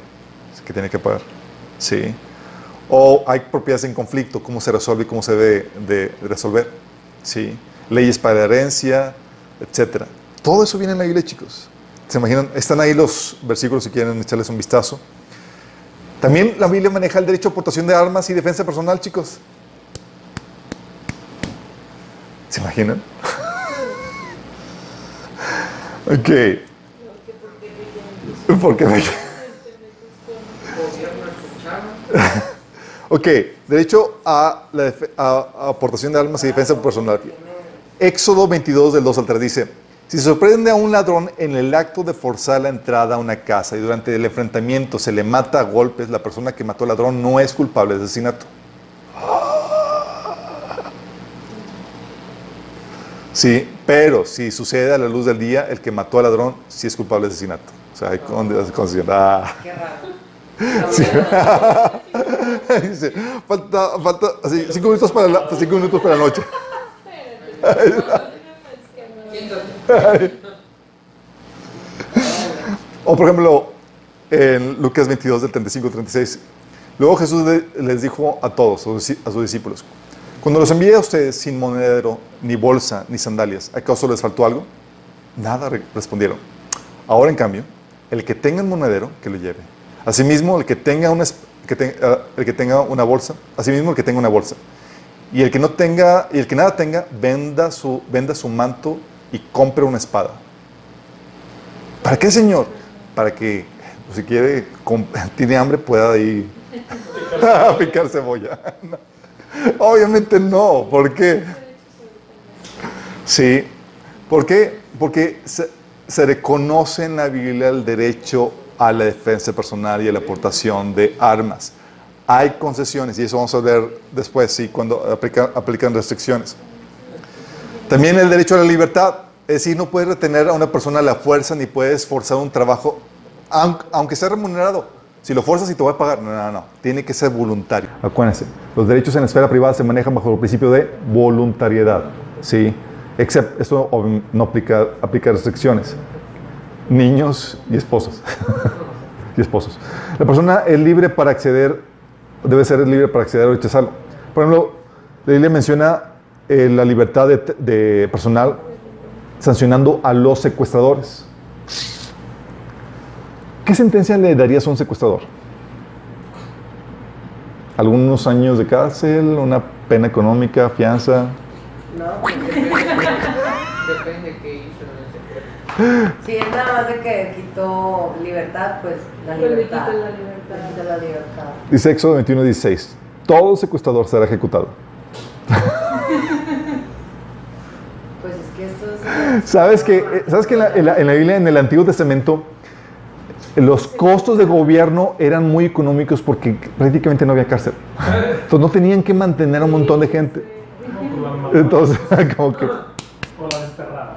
A: que tiene que pagar. Sí. O hay propiedades en conflicto, cómo se resuelve y cómo se debe de resolver. Sí. Leyes para herencia, etcétera. Todo eso viene en la Biblia, chicos. ¿Se imaginan? Están ahí los versículos si quieren echarles un vistazo. También la Biblia maneja el derecho a aportación de armas y defensa personal, chicos. ¿Se imaginan? ok.
B: Porque
A: me... Ok, derecho a, la aportación de almas y defensa personal. Éxodo 22 del 2 al 3 dice, si sorprende a un ladrón en el acto de forzar la entrada a una casa y durante el enfrentamiento se le mata a golpes, la persona que mató al ladrón no es culpable de asesinato. Sí, pero si sucede a la luz del día, el que mató al ladrón sí es culpable de asesinato. O sea, hay con- concesión. Ah.
B: Qué raro.
A: Dice, falta, falta, así, cinco minutos para la, cinco minutos para la noche. O por ejemplo, en Lucas 22 del 35 al 36, luego Jesús le- les dijo a todos, a sus, discípulos, cuando los envié a ustedes sin monedero, ni bolsa, ni sandalias, ¿acaso les faltó algo? Nada re- respondieron. Ahora en cambio, el que tenga un monedero, que lo lleve. Asimismo, el que tenga una, ah, el que tenga una bolsa, asimismo el que tenga una bolsa. Y el que no tenga, y el que nada tenga, venda su, venda su manto y compre una espada. ¿Para qué, Señor? Para que, pues, si quiere, tiene hambre, pueda ahí picar cebolla. Obviamente no. ¿Por qué? Sí. ¿Por qué? Porque se, se reconoce en la Biblia el derecho a la defensa personal y a la aportación de armas. Hay concesiones, y eso vamos a ver después, sí, cuando aplica- aplican restricciones. También el derecho a la libertad. Es decir, no puedes retener a una persona a la fuerza ni puedes forzar un trabajo, aun- aunque sea remunerado. Si lo fuerzas y te voy a pagar, no, no, no. Tiene que ser voluntario. Acuérdense, los derechos en la esfera privada se manejan bajo el principio de voluntariedad. Sí, excepto, esto no aplica, aplica restricciones. Niños y esposas. y esposos. La persona es libre para acceder, debe ser libre para acceder o rechazarlo. Por ejemplo, la Biblia menciona eh, la libertad de, de personal sancionando a los secuestradores. ¿Qué sentencia le darías a un secuestrador? ¿Algunos años de cárcel? ¿Una pena económica? ¿Fianza?
B: No,
D: Depende qué hizo en ese cuerpo.
B: Si es nada más de que quitó libertad, pues la
C: Pues le
B: libertad.
C: la libertad.
B: Le quita la libertad.
A: Dice Éxodo 21, 16. Todo secuestrador será ejecutado.
B: Pues es que esto es.
A: ¿Sabes que, ¿sabes que en, la, en la- en la Biblia, en el Antiguo Testamento, los costos de gobierno eran muy económicos porque prácticamente no había cárcel? Entonces no tenían que mantener a un montón de gente. Entonces, como que...
E: O la desterrada.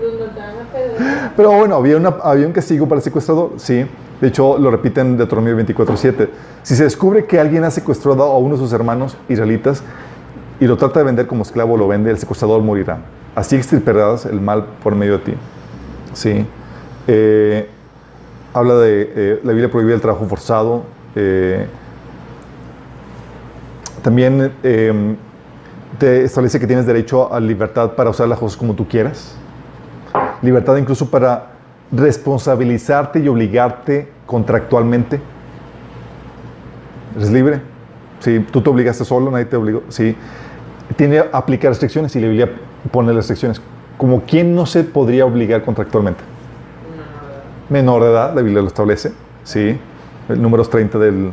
C: Los mataban a pedazos.
A: Pero bueno, había, una, había un castigo para el secuestrador, sí. De hecho, lo repiten en Deuteronomio 24.7. Si se descubre que alguien ha secuestrado a uno de sus hermanos israelitas y lo trata de vender como esclavo, lo vende, el secuestrador morirá. Así extirparás el mal por medio de ti. Sí. Eh, habla de, eh, la Biblia prohíbe el trabajo forzado. eh, también te establece que tienes derecho a libertad para usar las cosas como tú quieras. Libertad incluso para responsabilizarte y obligarte contractualmente. Eres libre. Si tú te obligaste solo, nadie te obligó. Sí. Tiene a aplicar restricciones y la Biblia pone restricciones. Como quién no se podría obligar contractualmente. Menor de edad, la Biblia lo establece. Sí. El números 30 del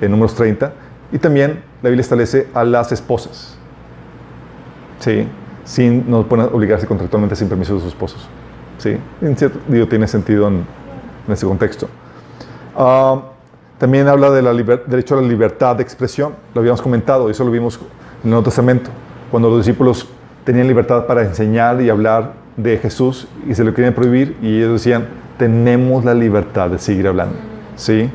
A: el números 30. Y también la Biblia establece a las esposas. Sí. Sin no pueden obligarse contractualmente sin permiso de sus esposos. Sí, en cierto, digo, tiene sentido en, en ese contexto. Ah, también habla del derecho a la libertad de expresión, lo habíamos comentado, eso lo vimos en el Nuevo Testamento, cuando los discípulos tenían libertad para enseñar y hablar de Jesús y se lo querían prohibir y ellos decían, tenemos la libertad de seguir hablando. ¿Sí?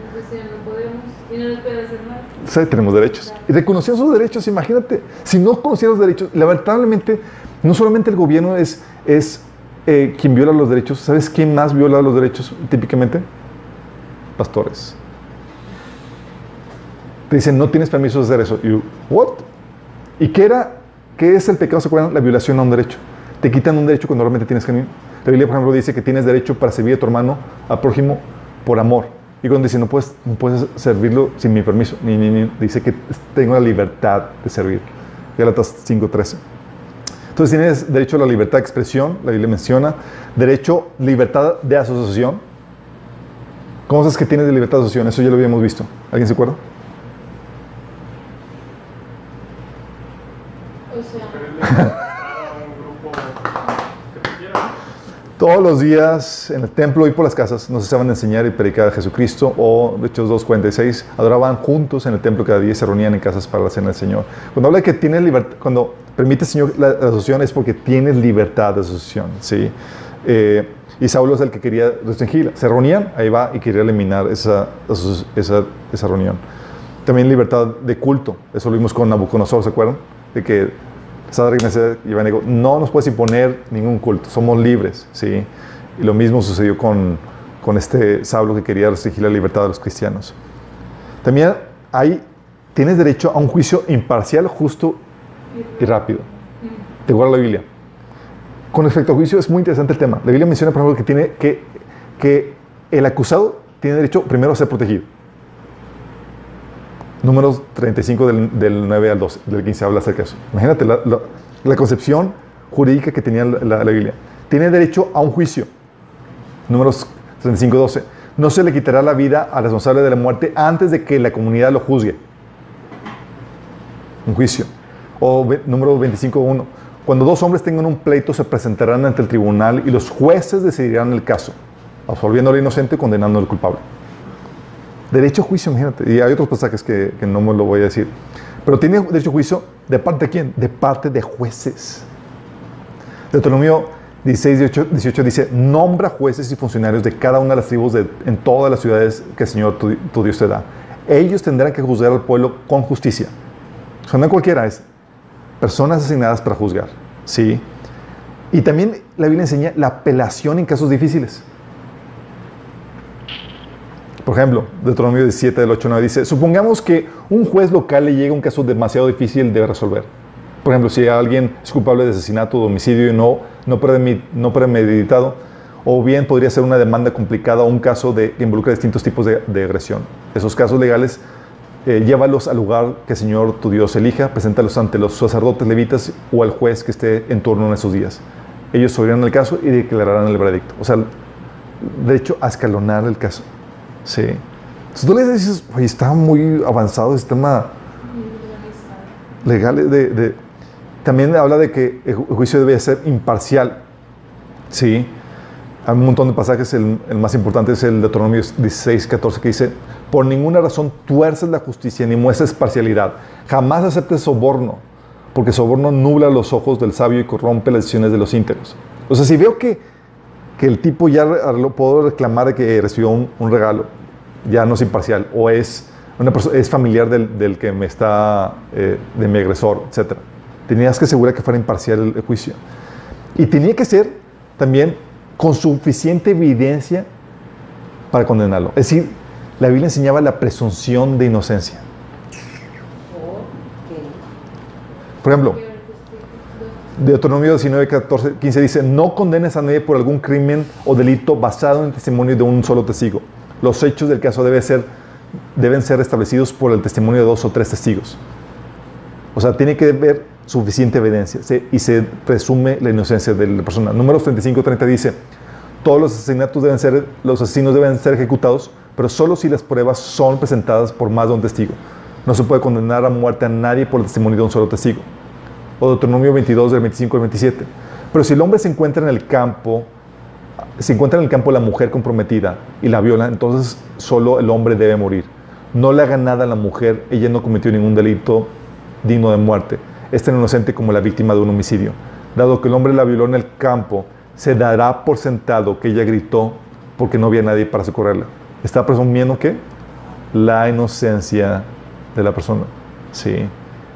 A: Sí, tenemos derechos. Y reconocían sus derechos, imagínate, si no conocían los derechos, lamentablemente, no solamente el gobierno es, es eh, quien viola los derechos, ¿sabes quién más viola los derechos típicamente? Pastores. Te dicen, no tienes permiso de hacer eso. Y, ¿what? ¿Y qué era? ¿Qué es el pecado? ¿Se acuerdan? La violación a un derecho. Te quitan un derecho cuando realmente tienes que La Biblia, por ejemplo, dice que tienes derecho para servir a tu hermano, al prójimo, por amor. Y cuando dice, no puedes, no puedes servirlo sin mi permiso, ni, ni, ni, dice que tengo la libertad de servir. Gálatas 5.13. Entonces tienes derecho a la libertad de expresión, la Biblia menciona, derecho, libertad de asociación, ¿Cómo sabes que tienes libertad de asociación? Eso ya lo habíamos visto. ¿Alguien se acuerda?
C: O sea.
A: Todos los días en el templo y por las casas nos estaban a enseñar y predicar a Jesucristo o Hechos 2.46 adoraban juntos en el templo cada día y se reunían en casas para la cena del Señor. Cuando habla de que tienes libertad, cuando permite Señor la, la asociación es porque tienes libertad de asociación, ¿sí? Eh, y Saulo es el que quería restringirla. Se reunían, ahí va y quería eliminar esa, esa, esa reunión. También libertad de culto. Eso lo vimos con Nabucodonosor, ¿se acuerdan? De que Sadrach, Mesach y Abednego, no nos puedes imponer ningún culto, somos libres, ¿sí? Y lo mismo sucedió con, con este Saulo que quería restringir la libertad de los cristianos. También hay, tienes derecho a un juicio imparcial, justo y rápido. ¿Te acuerdas la Biblia? Con respecto al juicio es muy interesante el tema. La Biblia menciona, por ejemplo, que, tiene, que, que el acusado tiene derecho primero a ser protegido. Números 35 del, del 9 al 12, del 15 habla acerca de eso. Imagínate la, la- concepción jurídica que tenía la, la- la Biblia. Tiene derecho a un juicio. Números 35, 12. No se le quitará la vida al responsable de la muerte antes de que la comunidad lo juzgue. Un juicio. O número 25, 1. Cuando dos hombres tengan un pleito, se presentarán ante el tribunal y los jueces decidirán el caso, absolviendo al inocente y condenando al culpable. Derecho a juicio, imagínate. Y hay otros pasajes que, que no me lo voy a decir. Pero tiene derecho a juicio de parte de quién? De parte de jueces. Deuteronomio 16, 18, 18 dice, nombra jueces y funcionarios de cada una de las tribus de- en todas las ciudades que el Señor tu, tu Dios te da. Ellos tendrán que juzgar al pueblo con justicia. O sea, no cualquiera es. Personas asignadas para juzgar. ¿Sí? Y también la Biblia enseña la apelación en casos difíciles. Por ejemplo, Deuteronomio 17 del 8 9 dice, supongamos que un juez local le llega un caso demasiado difícil de resolver. Por ejemplo, si alguien es culpable de asesinato o homicidio y no, no, premeditado, o bien podría ser una demanda complicada o un caso de, que involucra distintos tipos de agresión. Esos casos legales, eh, llévalos al lugar que el Señor tu Dios elija, preséntalos ante los sacerdotes levitas o al juez que esté en turno en esos días. Ellos oirán el caso y declararán el veredicto. O sea, de hecho, a escalonar el caso. Sí. Entonces tú le dices, oye, está muy avanzado el sistema legal de, de- también habla de que el ju- el juicio debe ser imparcial. Sí. Hay un montón de pasajes, el, el más importante es el de Deuteronomio 16, 14, que dice, por ninguna razón tuerces la justicia ni muestres parcialidad. Jamás aceptes soborno, porque soborno nubla los ojos del sabio y corrompe las decisiones de los íntegros. O sea, si veo que, que el tipo ya lo puedo reclamar de que recibió un, regalo, ya no es imparcial, o es, una perso- es familiar del, del que me está, eh, de mi agresor, etc. Tenías que asegurar que fuera imparcial el, el juicio. Y tenía que ser también con suficiente evidencia para condenarlo. Es decir, la Biblia enseñaba la presunción de inocencia. Por ejemplo, Deuteronomio 19, 14, 15 dice, no condenes a nadie por algún crimen o delito basado en el testimonio de un solo testigo. Los hechos del caso deben ser, deben ser establecidos por el testimonio de dos o tres testigos. O sea, tiene que haber suficiente evidencia y se presume la inocencia de la persona. Números 35, 30 dice, todos los asesinatos deben ser, los asesinos deben ser ejecutados, pero solo si las pruebas son presentadas por más de un testigo. No se puede condenar a muerte a nadie por el testimonio de un solo testigo. O Deuteronomio 22, del 25 al 27. Pero si el hombre se encuentra en el campo, se encuentra en el campo la mujer comprometida y la viola, entonces solo el hombre debe morir. No le haga nada a la mujer, ella no cometió ningún delito digno de muerte. Es tan inocente como la víctima de un homicidio. Dado que el hombre la violó en el campo, se dará por sentado que ella gritó porque no había nadie para socorrerla. Está presumiendo que la inocencia de la persona. Sí.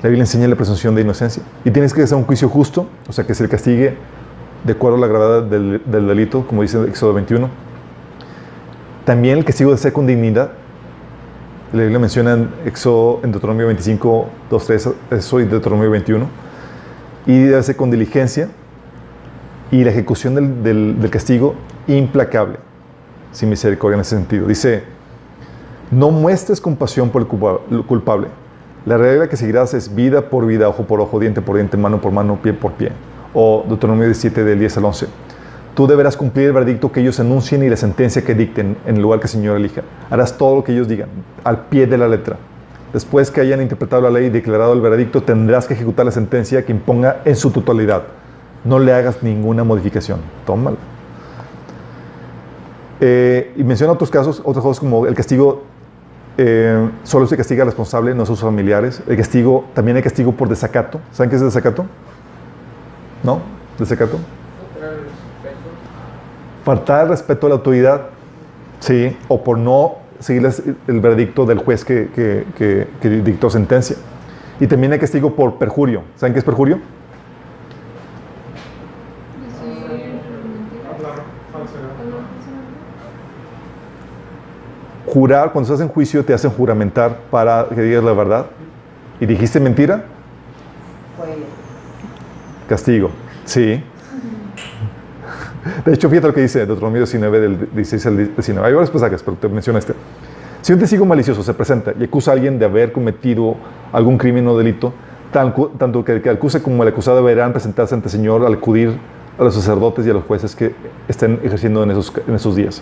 A: La Biblia enseña la presunción de inocencia. Y tienes que hacer un juicio justo, o sea, que se le castigue de acuerdo a la gravedad del, del delito, como dice Éxodo 21. También el castigo de ser con dignidad. La Biblia menciona en Éxodo, en Deuteronomio 25, 2, 3, eso y Deuteronomio 21. Y debe ser con diligencia y la ejecución del, del- del castigo implacable, sin misericordia en ese sentido. Dice, no muestres compasión por el culpa- el culpable. La regla que seguirás es vida por vida, ojo por ojo, diente por diente, mano por mano, pie por pie. O Deuteronomio 17 del 10 al 11. Tú deberás cumplir el veredicto que ellos enuncien y la sentencia que dicten en el lugar que el Señor elija. Harás todo lo que ellos digan, al pie de la letra. Después que hayan interpretado la ley y declarado el veredicto, tendrás que ejecutar la sentencia que imponga en su totalidad. No le hagas ninguna modificación. Tómala. Eh, y menciona otros casos, otros cosas como el castigo, eh, solo se castiga al responsable, no a sus familiares. El castigo, también hay castigo por desacato. ¿Saben qué es desacato? ¿No? ¿Desacato? Faltar el respeto a la autoridad, sí, o por no seguir el veredicto del juez que- que dictó sentencia. Y también hay castigo por perjurio. ¿Saben qué es perjurio?
E: Hablar falsedad.
A: Jurar, cuando estás en juicio, te hacen juramentar para que digas la verdad. Y dijiste mentira, castigo. Sí. De hecho, fíjate lo que dice Deuteronomio 19, del 16 al 19. Hay varios pasajes, pero te menciono este. Si un testigo malicioso se presenta y acusa a alguien de haber cometido algún crimen o delito, tan- tanto que el que acuse como el acusado deberán presentarse ante el Señor al acudir a los sacerdotes y a los jueces que estén ejerciendo en esos, en esos días.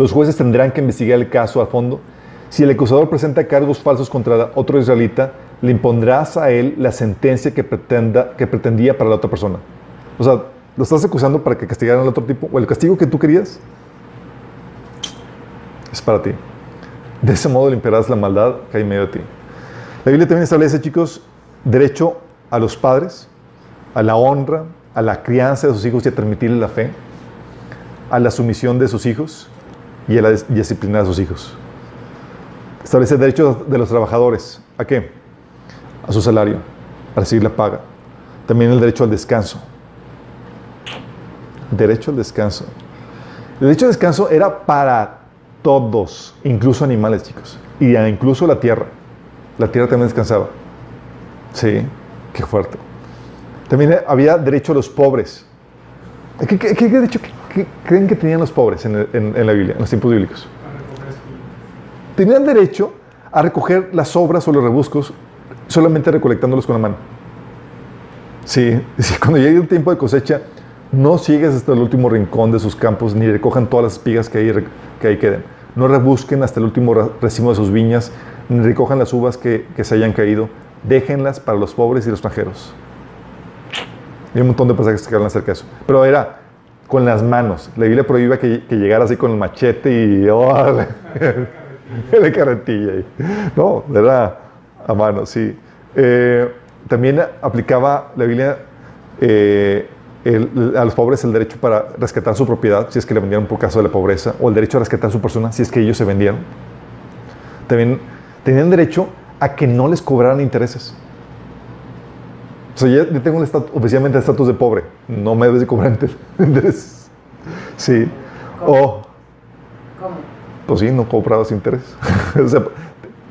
A: Los jueces tendrán que investigar el caso a fondo. Si el acusador presenta cargos falsos contra otro israelita, le impondrás a él la sentencia que, pretendía para la otra persona. O sea, lo estás acusando para que castigaran al otro tipo, o el castigo que tú querías es para ti. De ese modo limpiarás la maldad que hay en medio de ti. La Biblia también establece, chicos, derecho a los padres, a la honra, a la crianza de sus hijos y a transmitirles la fe, a la sumisión de sus hijos y a la dis- disciplina de sus hijos. Establece derechos de los trabajadores. ¿A qué? A su salario, a recibir la paga. También el derecho al descanso. Derecho al descanso. El derecho al descanso era para todos, incluso animales, chicos. Y a- incluso la tierra. La tierra también descansaba. Sí, qué fuerte. También había derecho a los pobres. ¿Qué, qué- qué qué- creen que tenían los pobres en, la Biblia, en los tiempos bíblicos? Tenían derecho a recoger las obras o los rebuscos solamente recolectándolos con la mano. Sí, sí, cuando llegue el tiempo de cosecha, no sigues hasta el último rincón de sus campos ni recojan todas las espigas que ahí, que ahí queden. No rebusquen hasta el último ra- racimo de sus viñas, ni recojan las uvas que, que se hayan caído. Déjenlas para los pobres y los extranjeros. Hay un montón de pasajes que hablan acerca de eso. Pero era con las manos. La Biblia prohíbe que, que llegara así con el machete y... ¡órale! de carretilla. ahí. No, era a mano, sí. Eh, también aplicaba la Biblia eh, el- a los pobres el derecho para rescatar su propiedad, si es que le vendieron por caso de la pobreza, o el derecho a rescatar su persona, si es que ellos se vendieron. También tenían derecho a que no les cobraran intereses. O sea, ya tengo el estatu- oficialmente estatus de pobre, no me debes de cobrar inter- intereses. Sí. O...
B: ¿Cómo?
A: Pues sí, no cobrabas interés. o sea,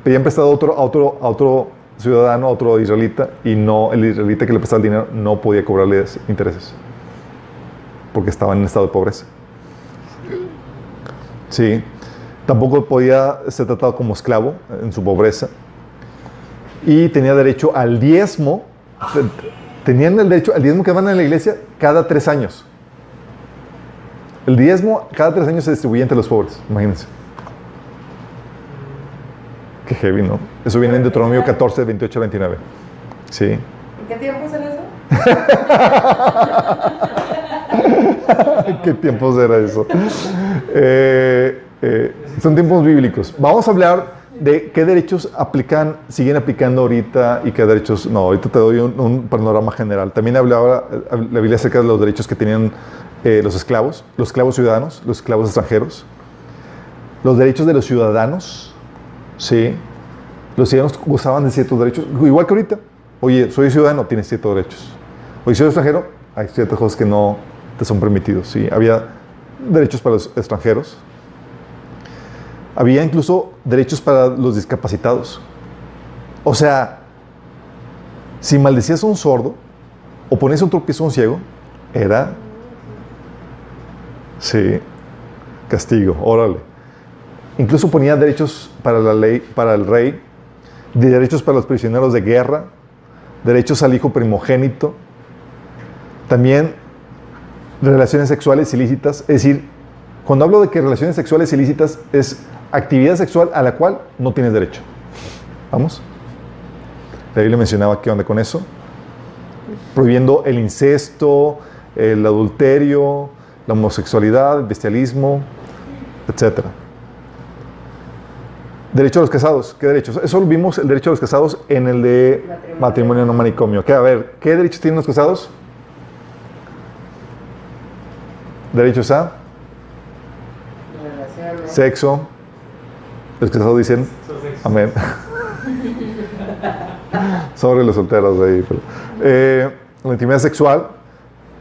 A: pedían prestado a otro, a otro, a otro ciudadano, a otro israelita, y no, el israelita que le prestaba el dinero no podía cobrarle intereses. Porque estaba en estado de pobreza. Sí. Tampoco podía ser tratado como esclavo en su pobreza. Y tenía derecho al diezmo. Tenían el derecho al diezmo que van a la iglesia cada tres años. El diezmo cada tres años se distribuía entre los pobres, imagínense. Qué heavy, ¿no? Eso viene en Deuteronomio 14, 28 29. Sí.
B: ¿En qué tiempo es eso?
A: ¿Qué tiempos era eso? Eh, eh, son tiempos bíblicos. Vamos a hablar de qué derechos aplican, siguen aplicando ahorita y qué derechos no. Ahorita te doy un, un panorama general. También hablaba eh, Biblia acerca de los derechos que tenían eh, los esclavos, los esclavos ciudadanos, los esclavos extranjeros, los derechos de los ciudadanos, sí. Los ciudadanos gozaban de ciertos derechos, igual que ahorita. Oye, soy ciudadano, tienes ciertos derechos. Oye, soy extranjero, hay ciertas cosas que no te son permitidos. Sí, había derechos para los extranjeros. Había incluso derechos para los discapacitados. O sea, si maldecías a un sordo o ponías un tropiezo a un ciego, era, sí, castigo, órale. Incluso ponía derechos para la ley, para el rey, de derechos para los prisioneros de guerra, derechos al hijo primogénito. También relaciones sexuales ilícitas. Es decir, cuando hablo de que relaciones sexuales ilícitas es actividad sexual a la cual no tienes derecho. ¿Vamos? La Biblia mencionaba qué onda con eso. Prohibiendo el incesto, el adulterio, la homosexualidad, el bestialismo, etc. Derecho a los casados. ¿Qué derechos? Eso vimos el derecho a los casados en el de
B: Matrimonio.
A: matrimonio no manicomio. ¿Qué? A ver, ¿qué derechos tienen los casados? Derechos a sexo. Los casados dicen amén. Sobre los solteros ahí. pero- Eh, la intimidad sexual.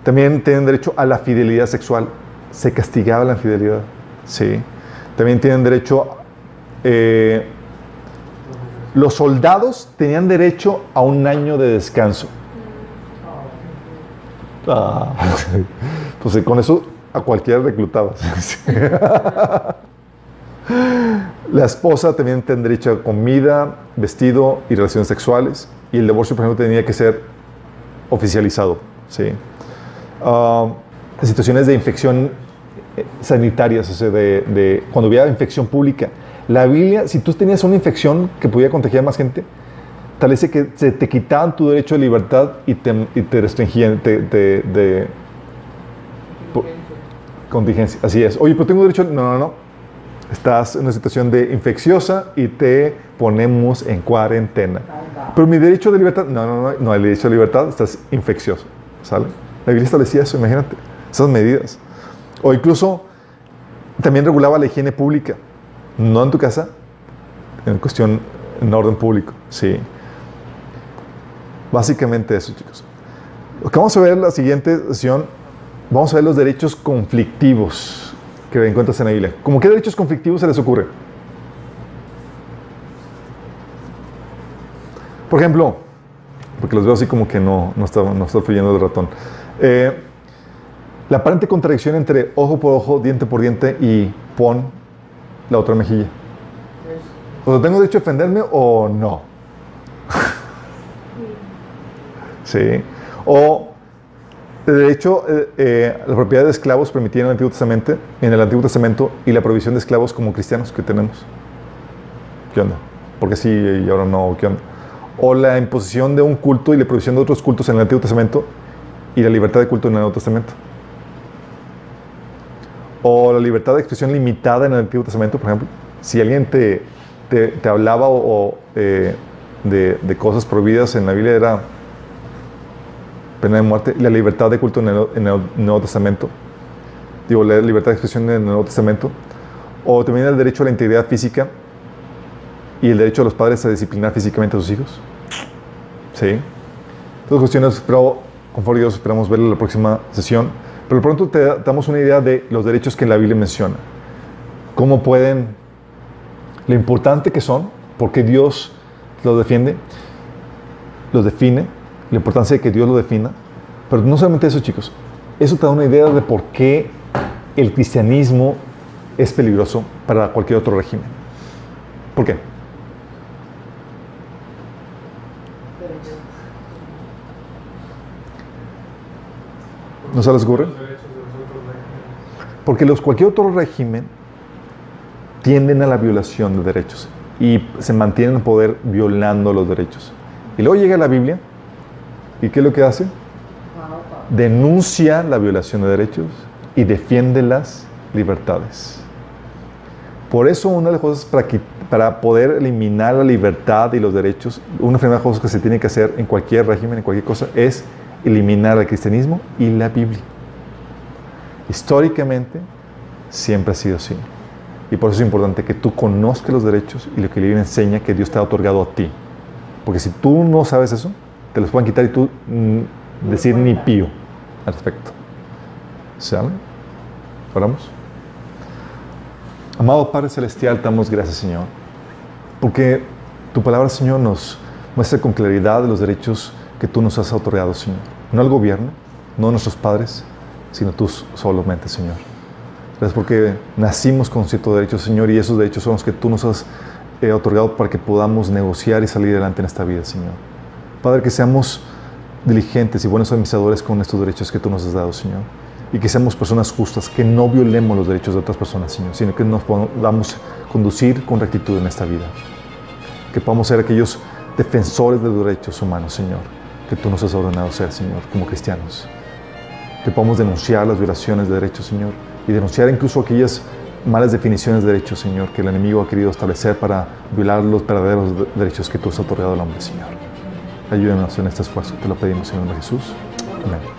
A: También tienen derecho a la fidelidad sexual. Se castigaba la infidelidad. Sí. También tienen derecho. eh, los soldados tenían derecho a un año de descanso. Ah, pues con eso a cualquiera reclutabas. La esposa también tiene derecho a comida, vestido y relaciones sexuales. Y el divorcio, por ejemplo, tenía que ser oficializado. ¿sí? Ah, situaciones de infección eh, sanitarias, o sea, de, de- cuando hubiera infección pública. La Biblia, si tú tenías una infección que pudiera contagiar a más gente, tal vez que se te quitaban tu derecho de libertad y te, y te restringían te- te- de contingencia. Así es. Oye, pero tengo derecho. No, no, no. Estás en una situación de infecciosa y te ponemos en cuarentena. Pero mi derecho de libertad. No, no, no. No, el derecho de libertad estás infeccioso. ¿Sale? La Biblia establecía eso, imagínate. Esas medidas. O incluso también regulaba la higiene pública. No en tu casa, en cuestión, en orden público. Sí. Básicamente eso, chicos. Vamos a ver la siguiente sesión, vamos a ver los derechos conflictivos que encuentras en la Biblia. ¿Cómo qué derechos conflictivos se les ocurre? Por ejemplo, porque los veo así como que no, no está, no está fluyendo el ratón. Eh, la aparente contradicción entre ojo por ojo, diente por diente y pon la otra mejilla. O ¿tengo derecho a defenderme o no? sí. O de hecho, eh, eh, la propiedad de esclavos permitida en el Antiguo Testamento, y la provisión de esclavos como cristianos que tenemos. ¿Qué onda? Porque sí y ahora no, ¿qué onda? O la imposición de un culto y la provisión de otros cultos en el Antiguo Testamento y la libertad de culto en el Nuevo Testamento. O la libertad de expresión limitada en el Antiguo Testamento, por ejemplo. Si alguien te, te, hablaba o, eh, de, de cosas prohibidas en la Biblia era pena de muerte, la libertad de culto en el, en el Nuevo Testamento, digo, la libertad de expresión en el Nuevo Testamento, o también el derecho a la integridad física y el derecho de los padres a disciplinar físicamente a sus hijos. Sí. Todas cuestiones, pero conforme Dios esperamos verlo en la próxima sesión. Pero pronto te damos una idea de los derechos que la Biblia menciona. Cómo pueden, lo importante que son, porque Dios los defiende, los define, la importancia de que Dios lo defina. Pero no solamente eso, chicos. Eso te da una idea de por qué el cristianismo es peligroso para cualquier otro régimen. ¿Por qué? ¿No se les ocurre? Porque los, cualquier otro régimen tienden a la violación de derechos y se mantienen en poder violando los derechos. Y luego llega la Biblia y ¿qué es lo que hace? Denuncia la violación de derechos y defiende las libertades. Por eso una de las cosas para, para poder eliminar la libertad y los derechos, una de las cosas que se tiene que hacer en cualquier régimen, en cualquier cosa, es eliminar el cristianismo y la Biblia. Históricamente siempre ha sido así. Y por eso es importante que tú conozcas los derechos y lo que la Biblia enseña que Dios te ha otorgado a ti. Porque si tú no sabes eso, te los pueden quitar y tú mm, decir ni pío al respecto. ¿Sale? Oramos. Amado Padre Celestial, te damos gracias, Señor. Porque tu palabra, Señor, nos muestra con claridad los derechos que tú nos has otorgado, Señor. No al gobierno, no a nuestros padres, sino tú solamente, Señor. Gracias porque nacimos con ciertos derechos, Señor, y esos derechos son los que tú nos has eh, otorgado para que podamos negociar y salir adelante en esta vida, Señor. Padre, que seamos diligentes y buenos administradores con estos derechos que tú nos has dado, Señor. y que seamos personas justas, que no violemos los derechos de otras personas, Señor, sino que nos podamos conducir con rectitud en esta vida. Que podamos ser aquellos defensores de derechos humanos, Señor, que tú nos has ordenado ser, Señor, como cristianos. Que podamos denunciar las violaciones de derechos, Señor, y denunciar incluso aquellas malas definiciones de derechos, Señor, que el enemigo ha querido establecer para violar los verdaderos derechos que tú has otorgado al hombre, Señor. Ayúdanos en este esfuerzo, te lo pedimos en el nombre de Jesús. Amén.